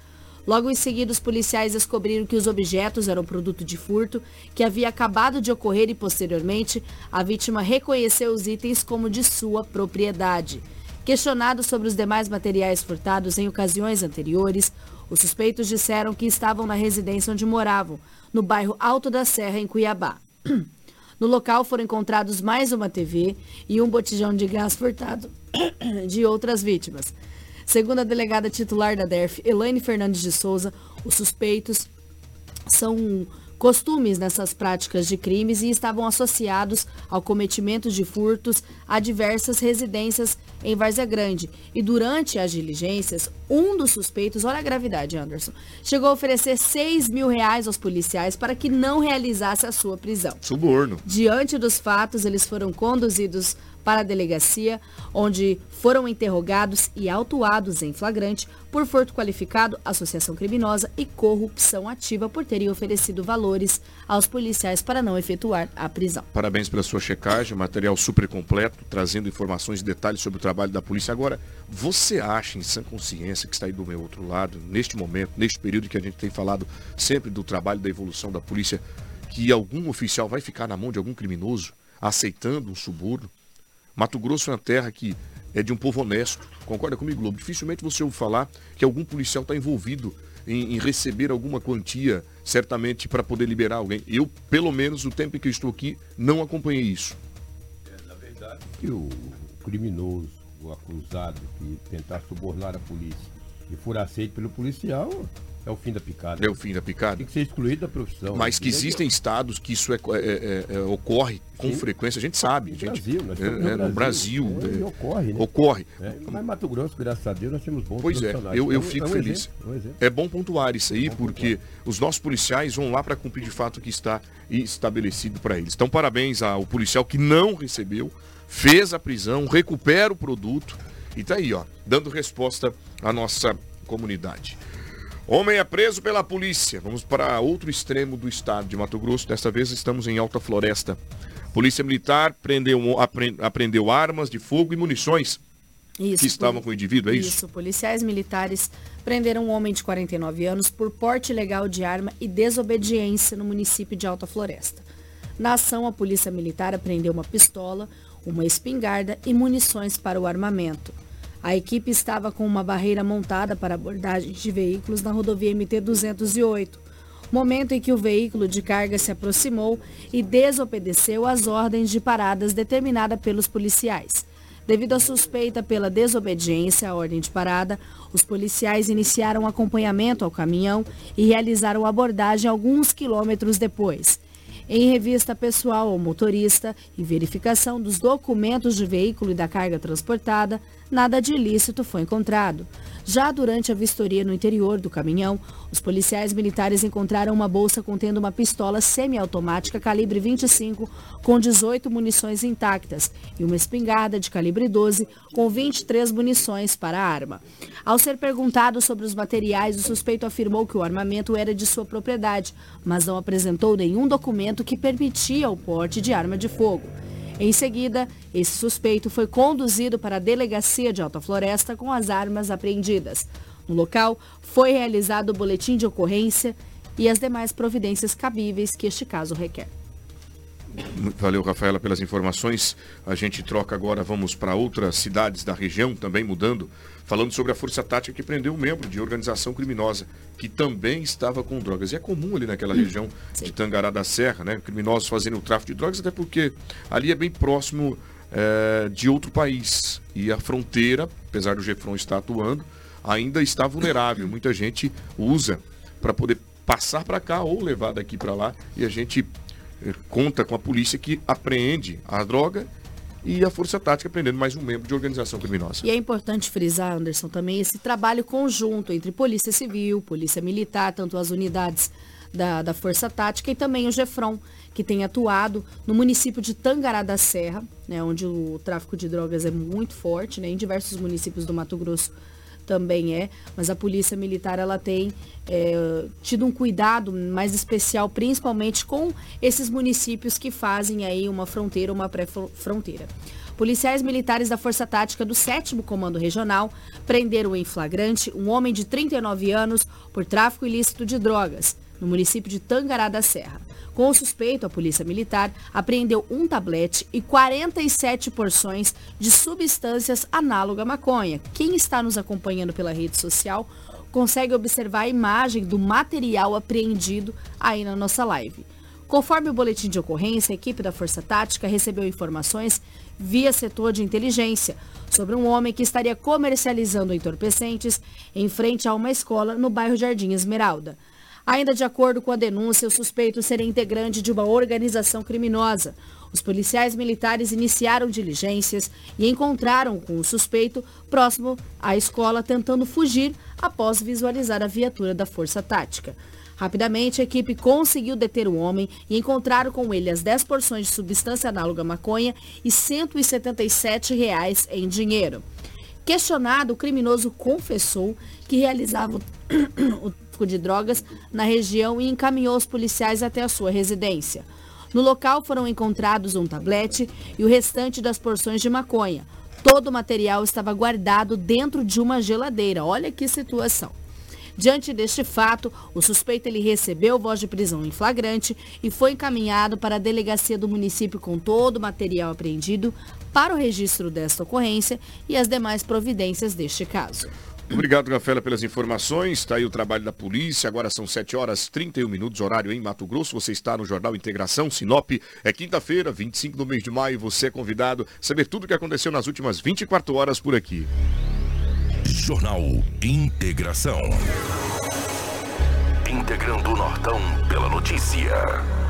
Logo em seguida, os policiais descobriram que os objetos eram produto de furto, que havia acabado de ocorrer e, posteriormente, a vítima reconheceu os itens como de sua propriedade. Questionados sobre os demais materiais furtados em ocasiões anteriores, os suspeitos disseram que estavam na residência onde moravam, no bairro Alto da Serra, em Cuiabá. *clears throat* No local foram encontrados mais uma TV e um botijão de gás furtado *clears throat* de outras vítimas. Segundo a delegada titular da DERF, Elaine Fernandes de Souza, os suspeitos são costumes nessas práticas de crimes e estavam associados ao cometimento de furtos a diversas residências em Várzea Grande. E durante as diligências, um dos suspeitos, olha a gravidade, Anderson, chegou a oferecer 6 mil reais aos policiais para que não realizasse a sua prisão. Suborno. Diante dos fatos, eles foram conduzidos para a delegacia, onde foram interrogados e autuados em flagrante por furto qualificado, associação criminosa e corrupção ativa por terem oferecido valores aos policiais para não efetuar a prisão. Parabéns pela sua checagem, material super completo, trazendo informações e detalhes sobre o trabalho da polícia. Agora, você acha em sã consciência que está aí do meu outro lado, neste momento, neste período que a gente tem falado sempre do trabalho da evolução da polícia, que algum oficial vai ficar na mão de algum criminoso aceitando um suborno? Mato Grosso é uma terra que é de um povo honesto. Concorda comigo, Globo? Dificilmente você ouve falar que algum policial está envolvido em, em, receber alguma quantia, certamente, para poder liberar alguém. Eu, pelo menos, no tempo em que eu estou aqui, não acompanhei isso. É, na verdade, que o criminoso, o acusado que tentar subornar a polícia e for aceito pelo policial, é o fim da picada. É o fim da picada. Tem que ser excluído da profissão. Mas que existem estados que isso é, é, é, é ocorre com Sim. frequência, a gente sabe. No gente, Brasil, nós é, no Brasil. No Brasil é, ocorre, né? Ocorre. mas Mato Grosso, graças a Deus, nós temos bons Pois é, eu, eu fico um feliz. Exemplo, um é bom pontuar isso aí, porque os nossos policiais vão lá para cumprir de fato o que está estabelecido para eles. Então, parabéns ao policial que não recebeu, fez a prisão, recupera o produto e está aí, ó, dando resposta à nossa comunidade. Homem é preso pela polícia. Vamos para outro extremo do estado de Mato Grosso. Desta vez estamos em Alta Floresta. Polícia Militar prendeu, apreendeu armas de fogo e munições isso, que estavam com o indivíduo, é isso? Isso, policiais militares prenderam um homem de 49 anos por porte ilegal de arma e desobediência no município de Alta Floresta. Na ação, a polícia militar apreendeu uma pistola, uma espingarda e munições para o armamento. A equipe estava com uma barreira montada para abordagem de veículos na rodovia MT-208, momento em que o veículo de carga se aproximou e desobedeceu às ordens de paradas determinadas pelos policiais. Devido à suspeita pela desobediência à ordem de parada, os policiais iniciaram acompanhamento ao caminhão e realizaram abordagem alguns quilômetros depois. Em revista pessoal ao motorista e verificação dos documentos de veículo e da carga transportada, nada de ilícito foi encontrado. Já durante a vistoria no interior do caminhão, os policiais militares encontraram uma bolsa contendo uma pistola semiautomática calibre 25 com 18 munições intactas e uma espingarda de calibre 12 com 23 munições para a arma. Ao ser perguntado sobre os materiais, o suspeito afirmou que o armamento era de sua propriedade, mas não apresentou nenhum documento que permitia o porte de arma de fogo. Em seguida, esse suspeito foi conduzido para a delegacia de Alta Floresta com as armas apreendidas. No local, foi realizado o boletim de ocorrência e as demais providências cabíveis que este caso requer. Valeu, Rafaela, pelas informações. A gente troca agora, vamos para outras cidades da região, também mudando, falando sobre a força tática que prendeu um membro de organização criminosa, que também estava com drogas. E é comum ali naquela região Sim. de Tangará da Serra, né? Criminosos fazendo o tráfico de drogas, até porque ali é bem próximo é, de outro país. E a fronteira, apesar do Gefron estar atuando, ainda está vulnerável. Muita gente usa para poder passar para cá ou levar daqui para lá. E a gente eh, conta com a polícia que apreende a droga e a Força Tática prendendo mais um membro de organização criminosa. E é importante frisar, Anderson, também esse trabalho conjunto entre Polícia Civil, Polícia Militar, tanto as unidades da, da Força Tática e também o GEFRON, que tem atuado no município de Tangará da Serra, né, onde o tráfico de drogas é muito forte, né, em diversos municípios do Mato Grosso também é, mas a polícia militar ela tem é, tido um cuidado mais especial, principalmente com esses municípios que fazem aí uma fronteira, uma pré-fronteira. Policiais militares da Força Tática do 7 Comando Regional prenderam em flagrante um homem de 39 anos por tráfico ilícito de drogas no município de Tangará da Serra. Com o suspeito, a Polícia Militar apreendeu um tablete e 47 porções de substâncias análoga à maconha. Quem está nos acompanhando pela rede social consegue observar a imagem do material apreendido aí na nossa live. Conforme o boletim de ocorrência, a equipe da Força Tática recebeu informações via setor de inteligência sobre um homem que estaria comercializando entorpecentes em frente a uma escola no bairro Jardim Esmeralda. Ainda de acordo com a denúncia, o suspeito seria integrante de uma organização criminosa. Os policiais militares iniciaram diligências e encontraram com o suspeito próximo à escola tentando fugir após visualizar a viatura da Força Tática. Rapidamente, a equipe conseguiu deter o homem e encontraram com ele as 10 porções de substância análoga à maconha e 177 reais em dinheiro. Questionado, o criminoso confessou que realizava o *clears throat* tráfico de drogas na região e encaminhou os policiais até a sua residência. No local foram encontrados um tablete e o restante das porções de maconha. Todo o material estava guardado dentro de uma geladeira. Olha que situação. Diante deste fato, o suspeito ele recebeu voz de prisão em flagrante e foi encaminhado para a delegacia do município com todo o material apreendido para o registro desta ocorrência e as demais providências deste caso. Obrigado, Rafaela, pelas informações. Está aí o trabalho da polícia. Agora são 7 horas 31 minutos, horário em Mato Grosso. Você está no Jornal Integração Sinop. É quinta-feira, 25 do mês de maio. Você é convidado a saber tudo o que aconteceu nas últimas 24 horas por aqui. Jornal Integração. Integrando o Nortão pela notícia.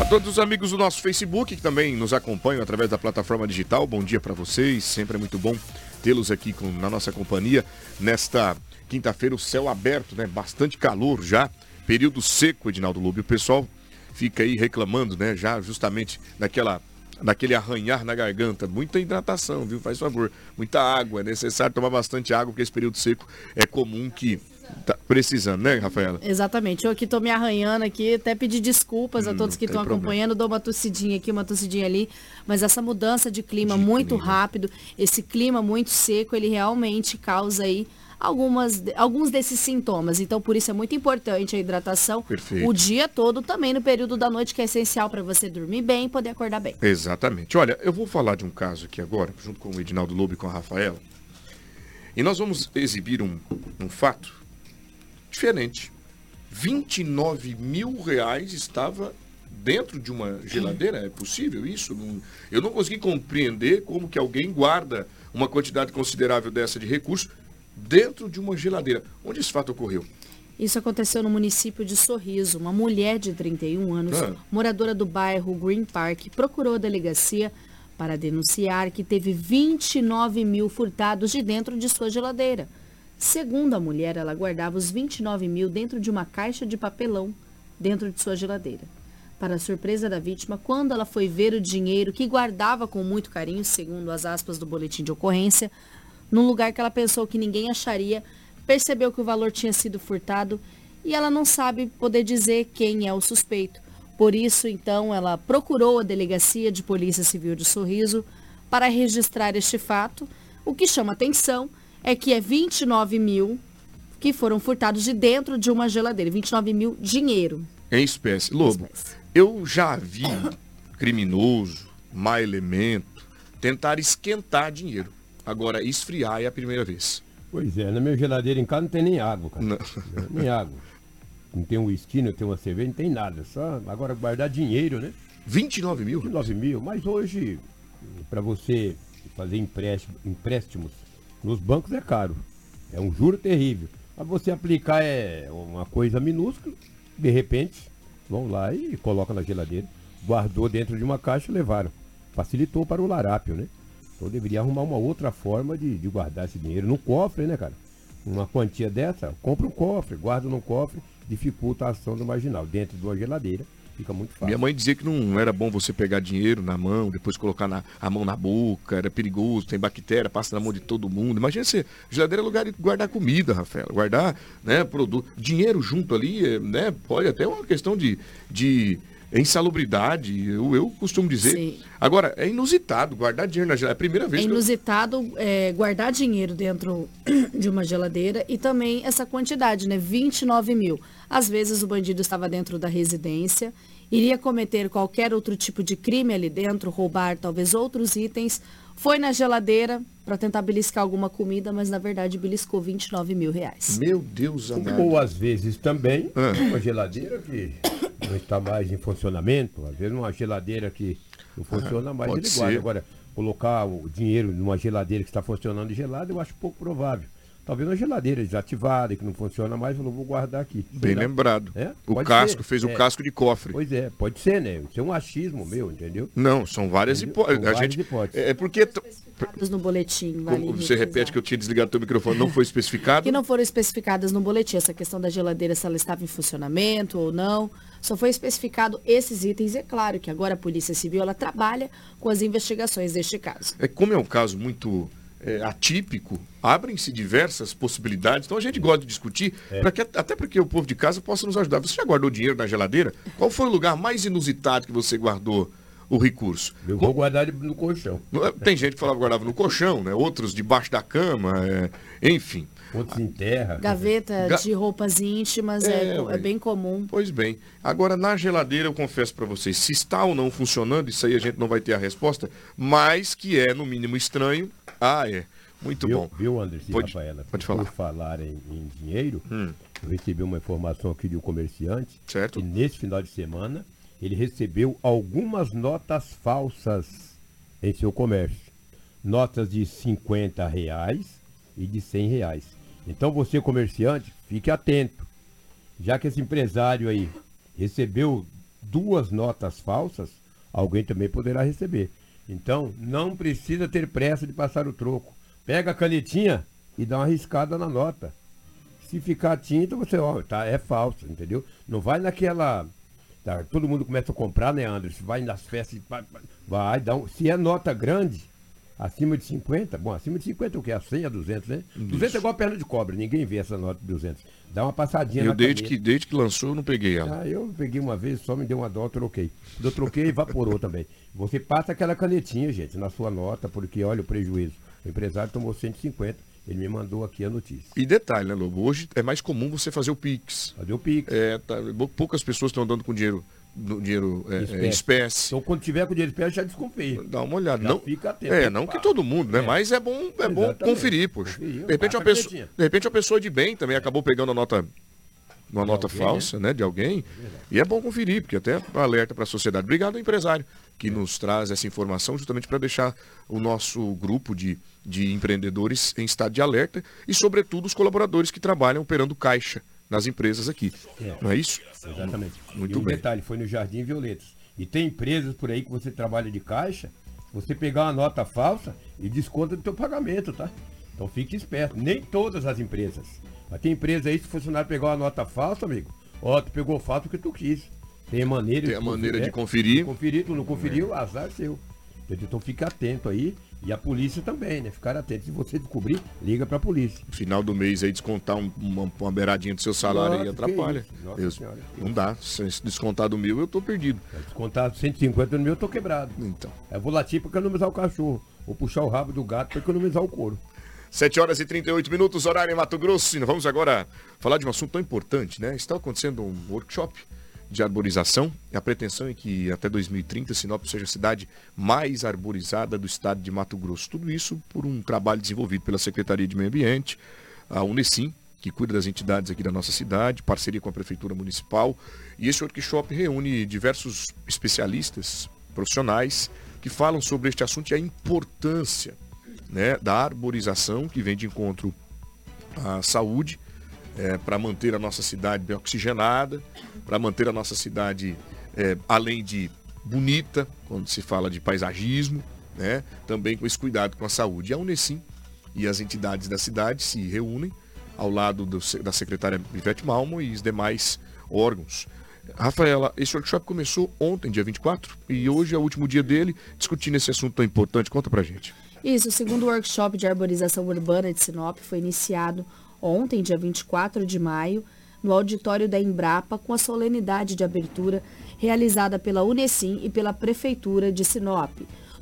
A todos os amigos do nosso Facebook que também nos acompanham através da plataforma digital, bom dia para vocês. Sempre é muito bom tê-los aqui com, na nossa companhia nesta quinta-feira, o céu aberto, né? Bastante calor já, período seco, Edinaldo Lobo. O pessoal fica aí reclamando, né? Já justamente daquela daquele arranhar na garganta. Muita hidratação, viu? Faz favor. Muita água. É necessário tomar bastante água, porque esse período seco é comum que tá precisando, né, Rafaela? Exatamente. Eu aqui tô me arranhando aqui, até pedir desculpas hum, a todos que estão acompanhando, dou uma tossidinha aqui, uma tossidinha ali, mas essa mudança de clima de muito clima. rápido, esse clima muito seco, ele realmente causa aí algumas, alguns desses sintomas. Então, por isso é muito importante a hidratação Perfeito. o dia todo, também no período da noite, que é essencial para você dormir bem e poder acordar bem. Exatamente. Olha, eu vou falar de um caso aqui agora, junto com o Edinaldo Lobo e com a Rafaela. E nós vamos exibir um, um fato diferente. 29 mil reais estava dentro de uma geladeira? É possível isso? eu não consegui compreender como que alguém guarda uma quantidade considerável dessa de recursos dentro de uma geladeira. Onde esse fato ocorreu? Isso aconteceu no município de Sorriso. Uma mulher de 31 anos, ah. moradora do bairro Green Park, procurou a delegacia para denunciar que teve 29 mil furtados de dentro de sua geladeira. Segundo a mulher, ela guardava os 29 mil dentro de uma caixa de papelão dentro de sua geladeira. Para a surpresa da vítima, quando ela foi ver o dinheiro que guardava com muito carinho, segundo as aspas do boletim de ocorrência, num lugar que ela pensou que ninguém acharia, percebeu que o valor tinha sido furtado e ela não sabe poder dizer quem é o suspeito. Por isso, então, ela procurou a Delegacia de Polícia Civil de Sorriso para registrar este fato. O que chama atenção é que é 29 mil que foram furtados de dentro de uma geladeira, 29 mil dinheiro. Em espécie. Lobo, espécie. eu já vi criminoso, má elemento, tentar esquentar dinheiro. Agora, esfriar é a primeira vez. Pois é, na minha geladeira em casa não tem nem água, cara. Não. Nem água. Não tem um whisky, não tem uma cerveja, não tem nada. Só agora guardar dinheiro, né? 29 mil? 29 mil. Mas hoje, para você fazer empréstimos nos bancos é caro. É um juro terrível. Para você aplicar é uma coisa minúscula, de repente, vão lá e coloca na geladeira. Guardou dentro de uma caixa e levaram. Facilitou para o larápio, né? Então deveria arrumar uma outra forma de, de guardar esse dinheiro no cofre, né, cara? Uma quantia dessa, compra um cofre, guarda no cofre, dificulta a ação do marginal. Dentro de uma geladeira, fica muito fácil. Minha mãe dizia que não era bom você pegar dinheiro na mão, depois colocar na, a mão na boca, era perigoso, tem bactéria, passa na mão de todo mundo. Imagina você, geladeira é lugar de guardar comida, Rafael, guardar, né, produto, dinheiro junto ali, né, pode até uma questão de, de é insalubridade, eu, eu costumo dizer. Sim. Agora, é inusitado guardar dinheiro na geladeira. É a primeira vez. É inusitado eu... é, guardar dinheiro dentro *clears throat* de uma geladeira e também essa quantidade, né? 29 mil. Às vezes o bandido estava dentro da residência, iria cometer qualquer outro tipo de crime ali dentro, roubar talvez outros itens, foi na geladeira para tentar beliscar alguma comida, mas na verdade beliscou 29 mil reais. Meu Deus amado. Ou às vezes também ah. uma geladeira que não está mais em funcionamento, às vezes uma geladeira que não funciona mais, ele guarda. Agora, colocar o dinheiro numa geladeira que está funcionando gelada, eu acho pouco provável. Talvez uma geladeira desativada, que não funciona mais, eu não vou guardar aqui. Bem lembrado. É? O pode casco, ser. fez o é. casco de cofre. Pois é, pode ser, né? Isso é um achismo meu, entendeu? Não, são várias hipóteses. A gente hipóteses. É porque especificadas no boletim. Vale Como você repete que eu tinha desligado teu microfone, não foi *laughs* especificado? que não foram especificadas no boletim, essa questão da geladeira, se ela estava em funcionamento ou não. Só foi especificado esses itens. É claro que agora a Polícia Civil ela trabalha com as investigações deste caso. É como é um caso muito é, atípico, abrem-se diversas possibilidades. Então a gente gosta de discutir, é. que, até porque o povo de casa possa nos ajudar. Você já guardou dinheiro na geladeira? Qual foi o lugar mais inusitado que você guardou o recurso? Eu vou guardar no colchão. É, tem gente que falava que guardava no colchão, né? outros debaixo da cama, é... enfim. Outros em terra. Gaveta Ga... de roupas íntimas é, é, é, bem comum. Pois bem. Agora, na geladeira, eu confesso para vocês, se está ou não funcionando, isso aí a gente não vai ter a resposta, mas que é, no mínimo, estranho. Ah, é. Muito viu, bom. Viu, Anderson pode, Rafaela? Pode falar. Por falar em, em dinheiro, hum. eu recebi uma informação aqui de um comerciante. Certo. Que nesse final de semana, ele recebeu algumas notas falsas em seu comércio. Notas de 50 reais e de 100 reais. Então você, comerciante, fique atento. Já que esse empresário aí recebeu duas notas falsas, alguém também poderá receber. Então, não precisa ter pressa de passar o troco. Pega a canetinha e dá uma riscada na nota. Se ficar tinta, você, ó, tá, é falso, entendeu? Não vai naquela. Tá, todo mundo começa a comprar, né, Anderson? Vai nas festas, vai, vai dá um, se é nota grande, Acima de 50? Bom, acima de 50 o que? A 100 a 200, né? Isso. 200 é igual a perna de cobre, ninguém vê essa nota de 200. Dá uma passadinha eu na desde que Desde que lançou eu não peguei ela. Ah, eu peguei uma vez, só me deu uma dó, eu troquei. Quando eu troquei, evaporou também. Você passa aquela canetinha, gente, na sua nota, porque olha o prejuízo. O empresário tomou 150, ele me mandou aqui a notícia. E detalhe, né, Lobo? Hoje é mais comum você fazer o Pix. Fazer o Pix. É, tá, poucas pessoas estão andando com dinheiro no dinheiro é, espécie. É, espécie. Então, quando tiver com dinheiro espécie, já desconfia. Dá uma olhada. Já não, fica atento. É, não que todo mundo, né? É. Mas é bom, é bom conferir, poxa. De repente, uma pessoa, de repente, uma pessoa de bem também acabou pegando a nota uma de nota alguém, falsa, né? né? de alguém. É e é bom conferir, porque até alerta para a sociedade. Obrigado, empresário, que é. nos traz essa informação justamente para deixar o nosso grupo de, de empreendedores em estado de alerta e, sobretudo, os colaboradores que trabalham operando caixa nas empresas aqui. É. Não é isso? Exatamente. Muito e um bem. detalhe, foi no Jardim Violetas. E tem empresas por aí que você trabalha de caixa, você pegar uma nota falsa e desconta do teu pagamento, tá? Então fique esperto. Nem todas as empresas. Mas tem empresa aí, se o funcionário pegar uma nota falsa, amigo, ó, tu pegou falso porque tu quis. Tem maneira, tem a maneira de conferir. De conferir, tu não conferiu, é. azar seu. Então fique atento aí. E a polícia também, né? Ficar atento. Se você descobrir, liga para a polícia. Final do mês aí, descontar um, uma, uma beiradinha do seu salário Nossa, aí atrapalha. Nossa não dá. Se descontar do mil, eu tô perdido. Se descontar 150 no meu, eu tô quebrado. Então. Eu vou latir para economizar o cachorro. Ou puxar o rabo do gato para economizar o couro. 7 horas e 38 minutos, horário em Mato Grosso. Vamos agora falar de um assunto tão importante, né? Está acontecendo um workshop de arborização. A pretensão é que até 2030 Sinop seja a cidade mais arborizada do estado de Mato Grosso. Tudo isso por um trabalho desenvolvido pela Secretaria de Meio Ambiente, a Unesim, que cuida das entidades aqui da nossa cidade, parceria com a Prefeitura Municipal. E esse workshop reúne diversos especialistas, profissionais, que falam sobre este assunto e a importância né, da arborização, que vem de encontro à saúde, é, para manter a nossa cidade bem oxigenada, para manter a nossa cidade, é, além de bonita, quando se fala de paisagismo, né, também com esse cuidado com a saúde. A Unesim e as entidades da cidade se reúnem ao lado do, da secretária Ivete Malmo e os demais órgãos. Rafaela, esse workshop começou ontem, dia 24, e hoje é o último dia dele, discutindo esse assunto tão importante. Conta pra gente. Isso, o segundo workshop de arborização urbana de Sinop foi iniciado ontem, dia 24 de maio, no auditório da Embrapa, com a solenidade de abertura realizada pela Unesim e pela Prefeitura de Sinop.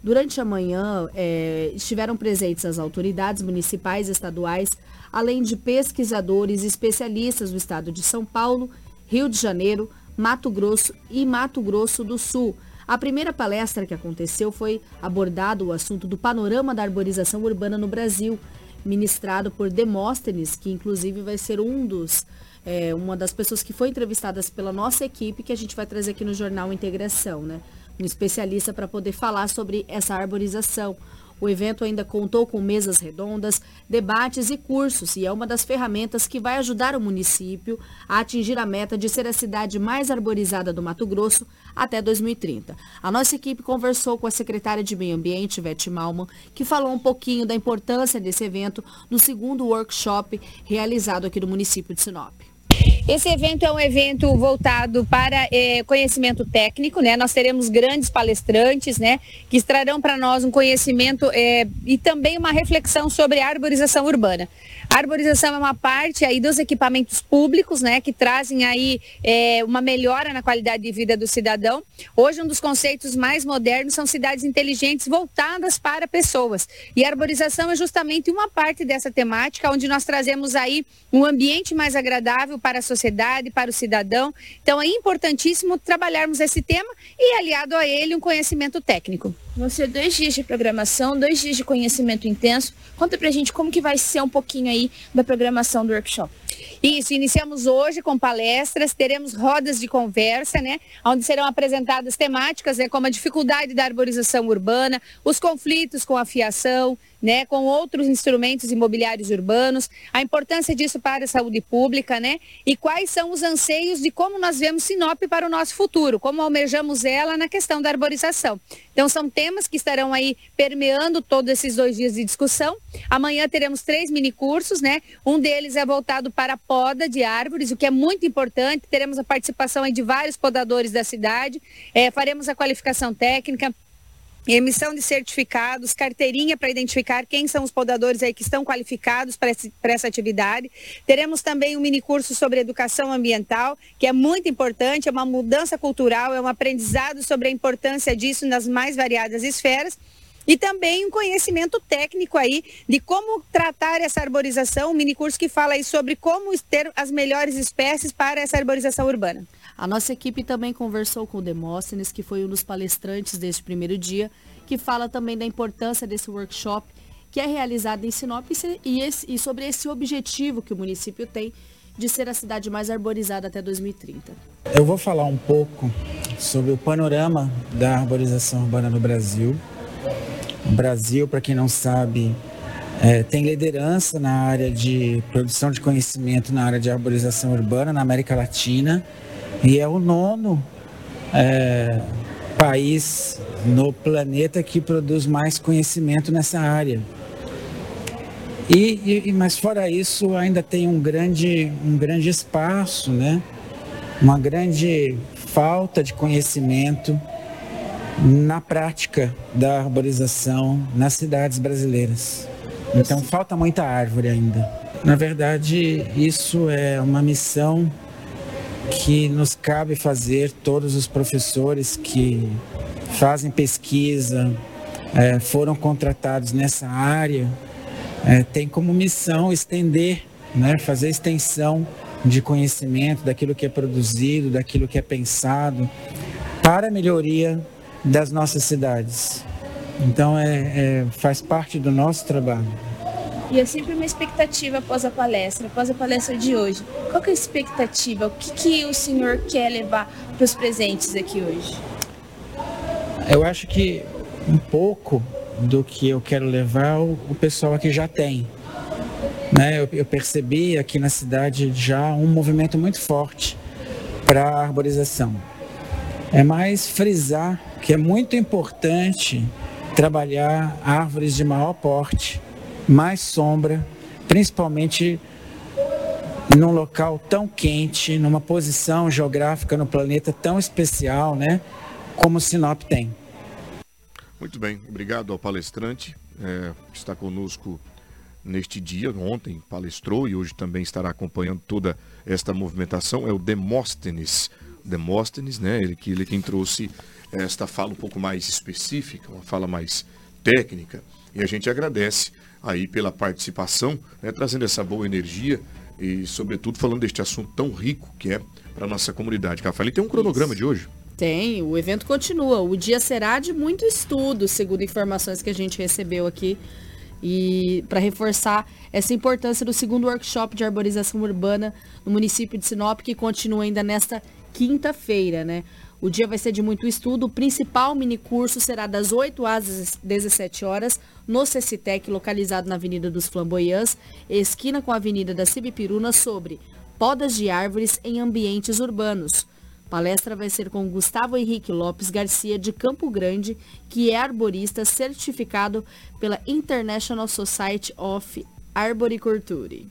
Durante a manhã, é, estiveram presentes as autoridades municipais e estaduais, além de pesquisadores e especialistas do estado de São Paulo, Rio de Janeiro, Mato Grosso e Mato Grosso do Sul. A primeira palestra que aconteceu foi abordado o assunto do panorama da arborização urbana no Brasil, ministrado por Demóstenes, que inclusive vai ser um dos é, uma das pessoas que foi entrevistadas pela nossa equipe, que a gente vai trazer aqui no Jornal Integração, né? Um especialista para poder falar sobre essa arborização. O evento ainda contou com mesas redondas, debates e cursos e é uma das ferramentas que vai ajudar o município a atingir a meta de ser a cidade mais arborizada do Mato Grosso até 2030. A nossa equipe conversou com a secretária de Meio Ambiente, Vete Malman, que falou um pouquinho da importância desse evento no segundo workshop realizado aqui no município de Sinop. Esse evento é um evento voltado para é, conhecimento técnico, né? Nós teremos grandes palestrantes, né? Que trarão para nós um conhecimento é, e também uma reflexão sobre arborização urbana. A arborização é uma parte aí dos equipamentos públicos, né, que trazem aí é, uma melhora na qualidade de vida do cidadão. Hoje, um dos conceitos mais modernos são cidades inteligentes voltadas para pessoas. E a arborização é justamente uma parte dessa temática, onde nós trazemos aí um ambiente mais agradável para a sociedade, para o cidadão. Então, é importantíssimo trabalharmos esse tema e, aliado a ele, um conhecimento técnico. Vão ser dois dias de programação, dois dias de conhecimento intenso. Conta pra gente como que vai ser um pouquinho aí da programação do workshop. Isso, iniciamos hoje com palestras, teremos rodas de conversa, né? Onde serão apresentadas temáticas, né, como a dificuldade da arborização urbana, os conflitos com a fiação, né, com outros instrumentos imobiliários urbanos, a importância disso para a saúde pública, né, e quais são os anseios de como nós vemos Sinop para o nosso futuro, como almejamos ela na questão da arborização. Então são temas que estarão aí permeando todos esses dois dias de discussão. Amanhã teremos três mini cursos, né? Um deles é voltado para a poda de árvores, o que é muito importante. Teremos a participação de vários podadores da cidade. É, faremos a qualificação técnica emissão de certificados, carteirinha para identificar quem são os podadores aí que estão qualificados para essa atividade. Teremos também um mini curso sobre educação ambiental, que é muito importante, é uma mudança cultural, é um aprendizado sobre a importância disso nas mais variadas esferas. E também um conhecimento técnico aí de como tratar essa arborização, um mini curso que fala aí sobre como ter as melhores espécies para essa arborização urbana. A nossa equipe também conversou com o Demóstenes, que foi um dos palestrantes deste primeiro dia, que fala também da importância desse workshop que é realizado em Sinop e, esse, e sobre esse objetivo que o município tem de ser a cidade mais arborizada até 2030. Eu vou falar um pouco sobre o panorama da arborização urbana no Brasil. O Brasil, para quem não sabe, é, tem liderança na área de produção de conhecimento na área de arborização urbana na América Latina e é o nono é, país no planeta que produz mais conhecimento nessa área. E, e, mas fora isso ainda tem um grande, um grande espaço, né? uma grande falta de conhecimento na prática da arborização nas cidades brasileiras. Então falta muita árvore ainda. Na verdade, isso é uma missão que nos cabe fazer todos os professores que fazem pesquisa, é, foram contratados nessa área, é, tem como missão estender, né, fazer extensão de conhecimento daquilo que é produzido, daquilo que é pensado, para a melhoria das nossas cidades. Então é, é faz parte do nosso trabalho. E é sempre uma expectativa após a palestra, após a palestra de hoje. Qual é a expectativa? O que, que o senhor quer levar para os presentes aqui hoje? Eu acho que um pouco do que eu quero levar o, pessoal aqui já tem. Né? Eu, eu percebi aqui na cidade já um movimento muito forte para a arborização. É mais frisar que é muito importante trabalhar árvores de maior porte, mais sombra, principalmente num local tão quente, numa posição geográfica no planeta tão especial, né, como Sinop tem. Muito bem, obrigado ao palestrante é, que está conosco neste dia, ontem palestrou e hoje também estará acompanhando toda esta movimentação, é o Demóstenes. Demóstenes, né, ele, que, ele quem trouxe esta fala um pouco mais específica, uma fala mais técnica, e a gente agradece aí pela participação, né, trazendo essa boa energia e, sobretudo, falando deste assunto tão rico que é para a nossa comunidade. Rafael, tem um cronograma Isso. de hoje? Tem, o evento continua. O dia será de muito estudo, segundo informações que a gente recebeu aqui. E para reforçar essa importância do segundo workshop de arborização urbana no município de Sinop, que continua ainda nesta quinta-feira, né? O dia vai ser de muito estudo. O principal minicurso será das 8 às 17 horas no CECITEC, localizado na Avenida dos Flamboyants, esquina com a Avenida da Cibipiruna, sobre podas de árvores em ambientes urbanos. Palestra vai ser com Gustavo Henrique Lopes Garcia, de Campo Grande, que é arborista certificado pela International Society of Arboriculture.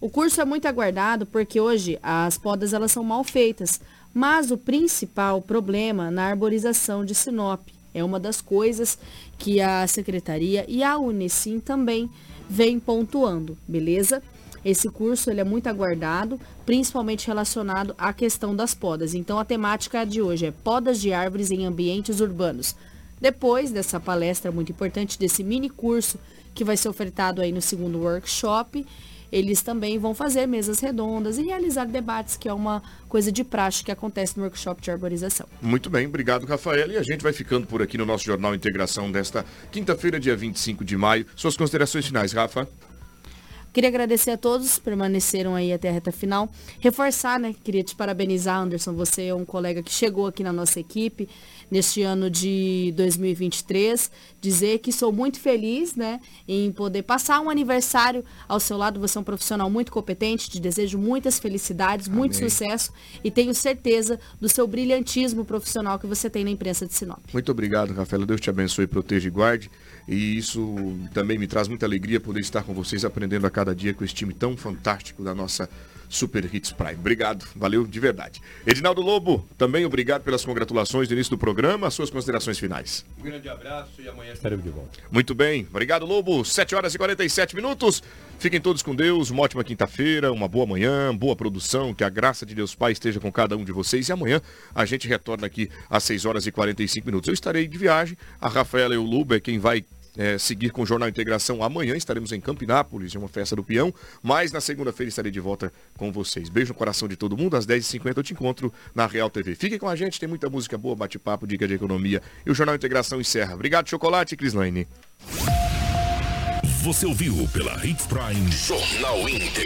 O curso é muito aguardado porque hoje as podas elas são mal feitas, mas o principal problema na arborização de Sinop é uma das coisas que a secretaria e a Unicim também vem pontuando, beleza? Esse curso ele é muito aguardado, principalmente relacionado à questão das podas. Então a temática de hoje é podas de árvores em ambientes urbanos. Depois dessa palestra muito importante, desse mini curso que vai ser ofertado aí no segundo workshop, eles também vão fazer mesas redondas e realizar debates, que é uma coisa de praxe que acontece no workshop de arborização. Muito bem, obrigado, Rafael. E a gente vai ficando por aqui no nosso Jornal Integração desta quinta-feira, dia 25 de maio. Suas considerações finais, Rafa? Queria agradecer a todos que permaneceram aí até a reta final. Reforçar, né? Queria te parabenizar, Anderson. Você é um colega que chegou aqui na nossa equipe neste ano de 2023. Dizer que sou muito feliz, né, em poder passar um aniversário ao seu lado. Você é um profissional muito competente. Te desejo muitas felicidades, Amém. muito sucesso e tenho certeza do seu brilhantismo profissional que você tem na imprensa de Sinop. Muito obrigado, Rafaela. Deus te abençoe, proteja e guarde. E isso também me traz muita alegria poder estar com vocês aprendendo a cada dia com esse time tão fantástico da nossa Super Hits Prime. Obrigado, valeu de verdade. Edinaldo Lobo, também obrigado pelas congratulações do início do programa. As suas considerações finais. Um grande abraço e amanhã estaremos de volta. Muito bem, obrigado Lobo. 7 horas e 47 minutos. Fiquem todos com Deus, uma ótima quinta-feira, uma boa manhã, boa produção, que a graça de Deus Pai esteja com cada um de vocês. E amanhã a gente retorna aqui às 6 horas e 45 minutos. Eu estarei de viagem, a Rafaela e o Luba é quem vai é, seguir com o Jornal Integração amanhã. Estaremos em Campinápolis, de uma festa do peão. Mas na segunda-feira estarei de volta com vocês. Beijo no coração de todo mundo. Às 10h50 eu te encontro na Real TV. Fiquem com a gente, tem muita música boa, bate-papo, dica de economia. E o Jornal Integração encerra. Obrigado, Chocolate, Crislaine. Você ouviu pela Hits Prime Jornal Integração.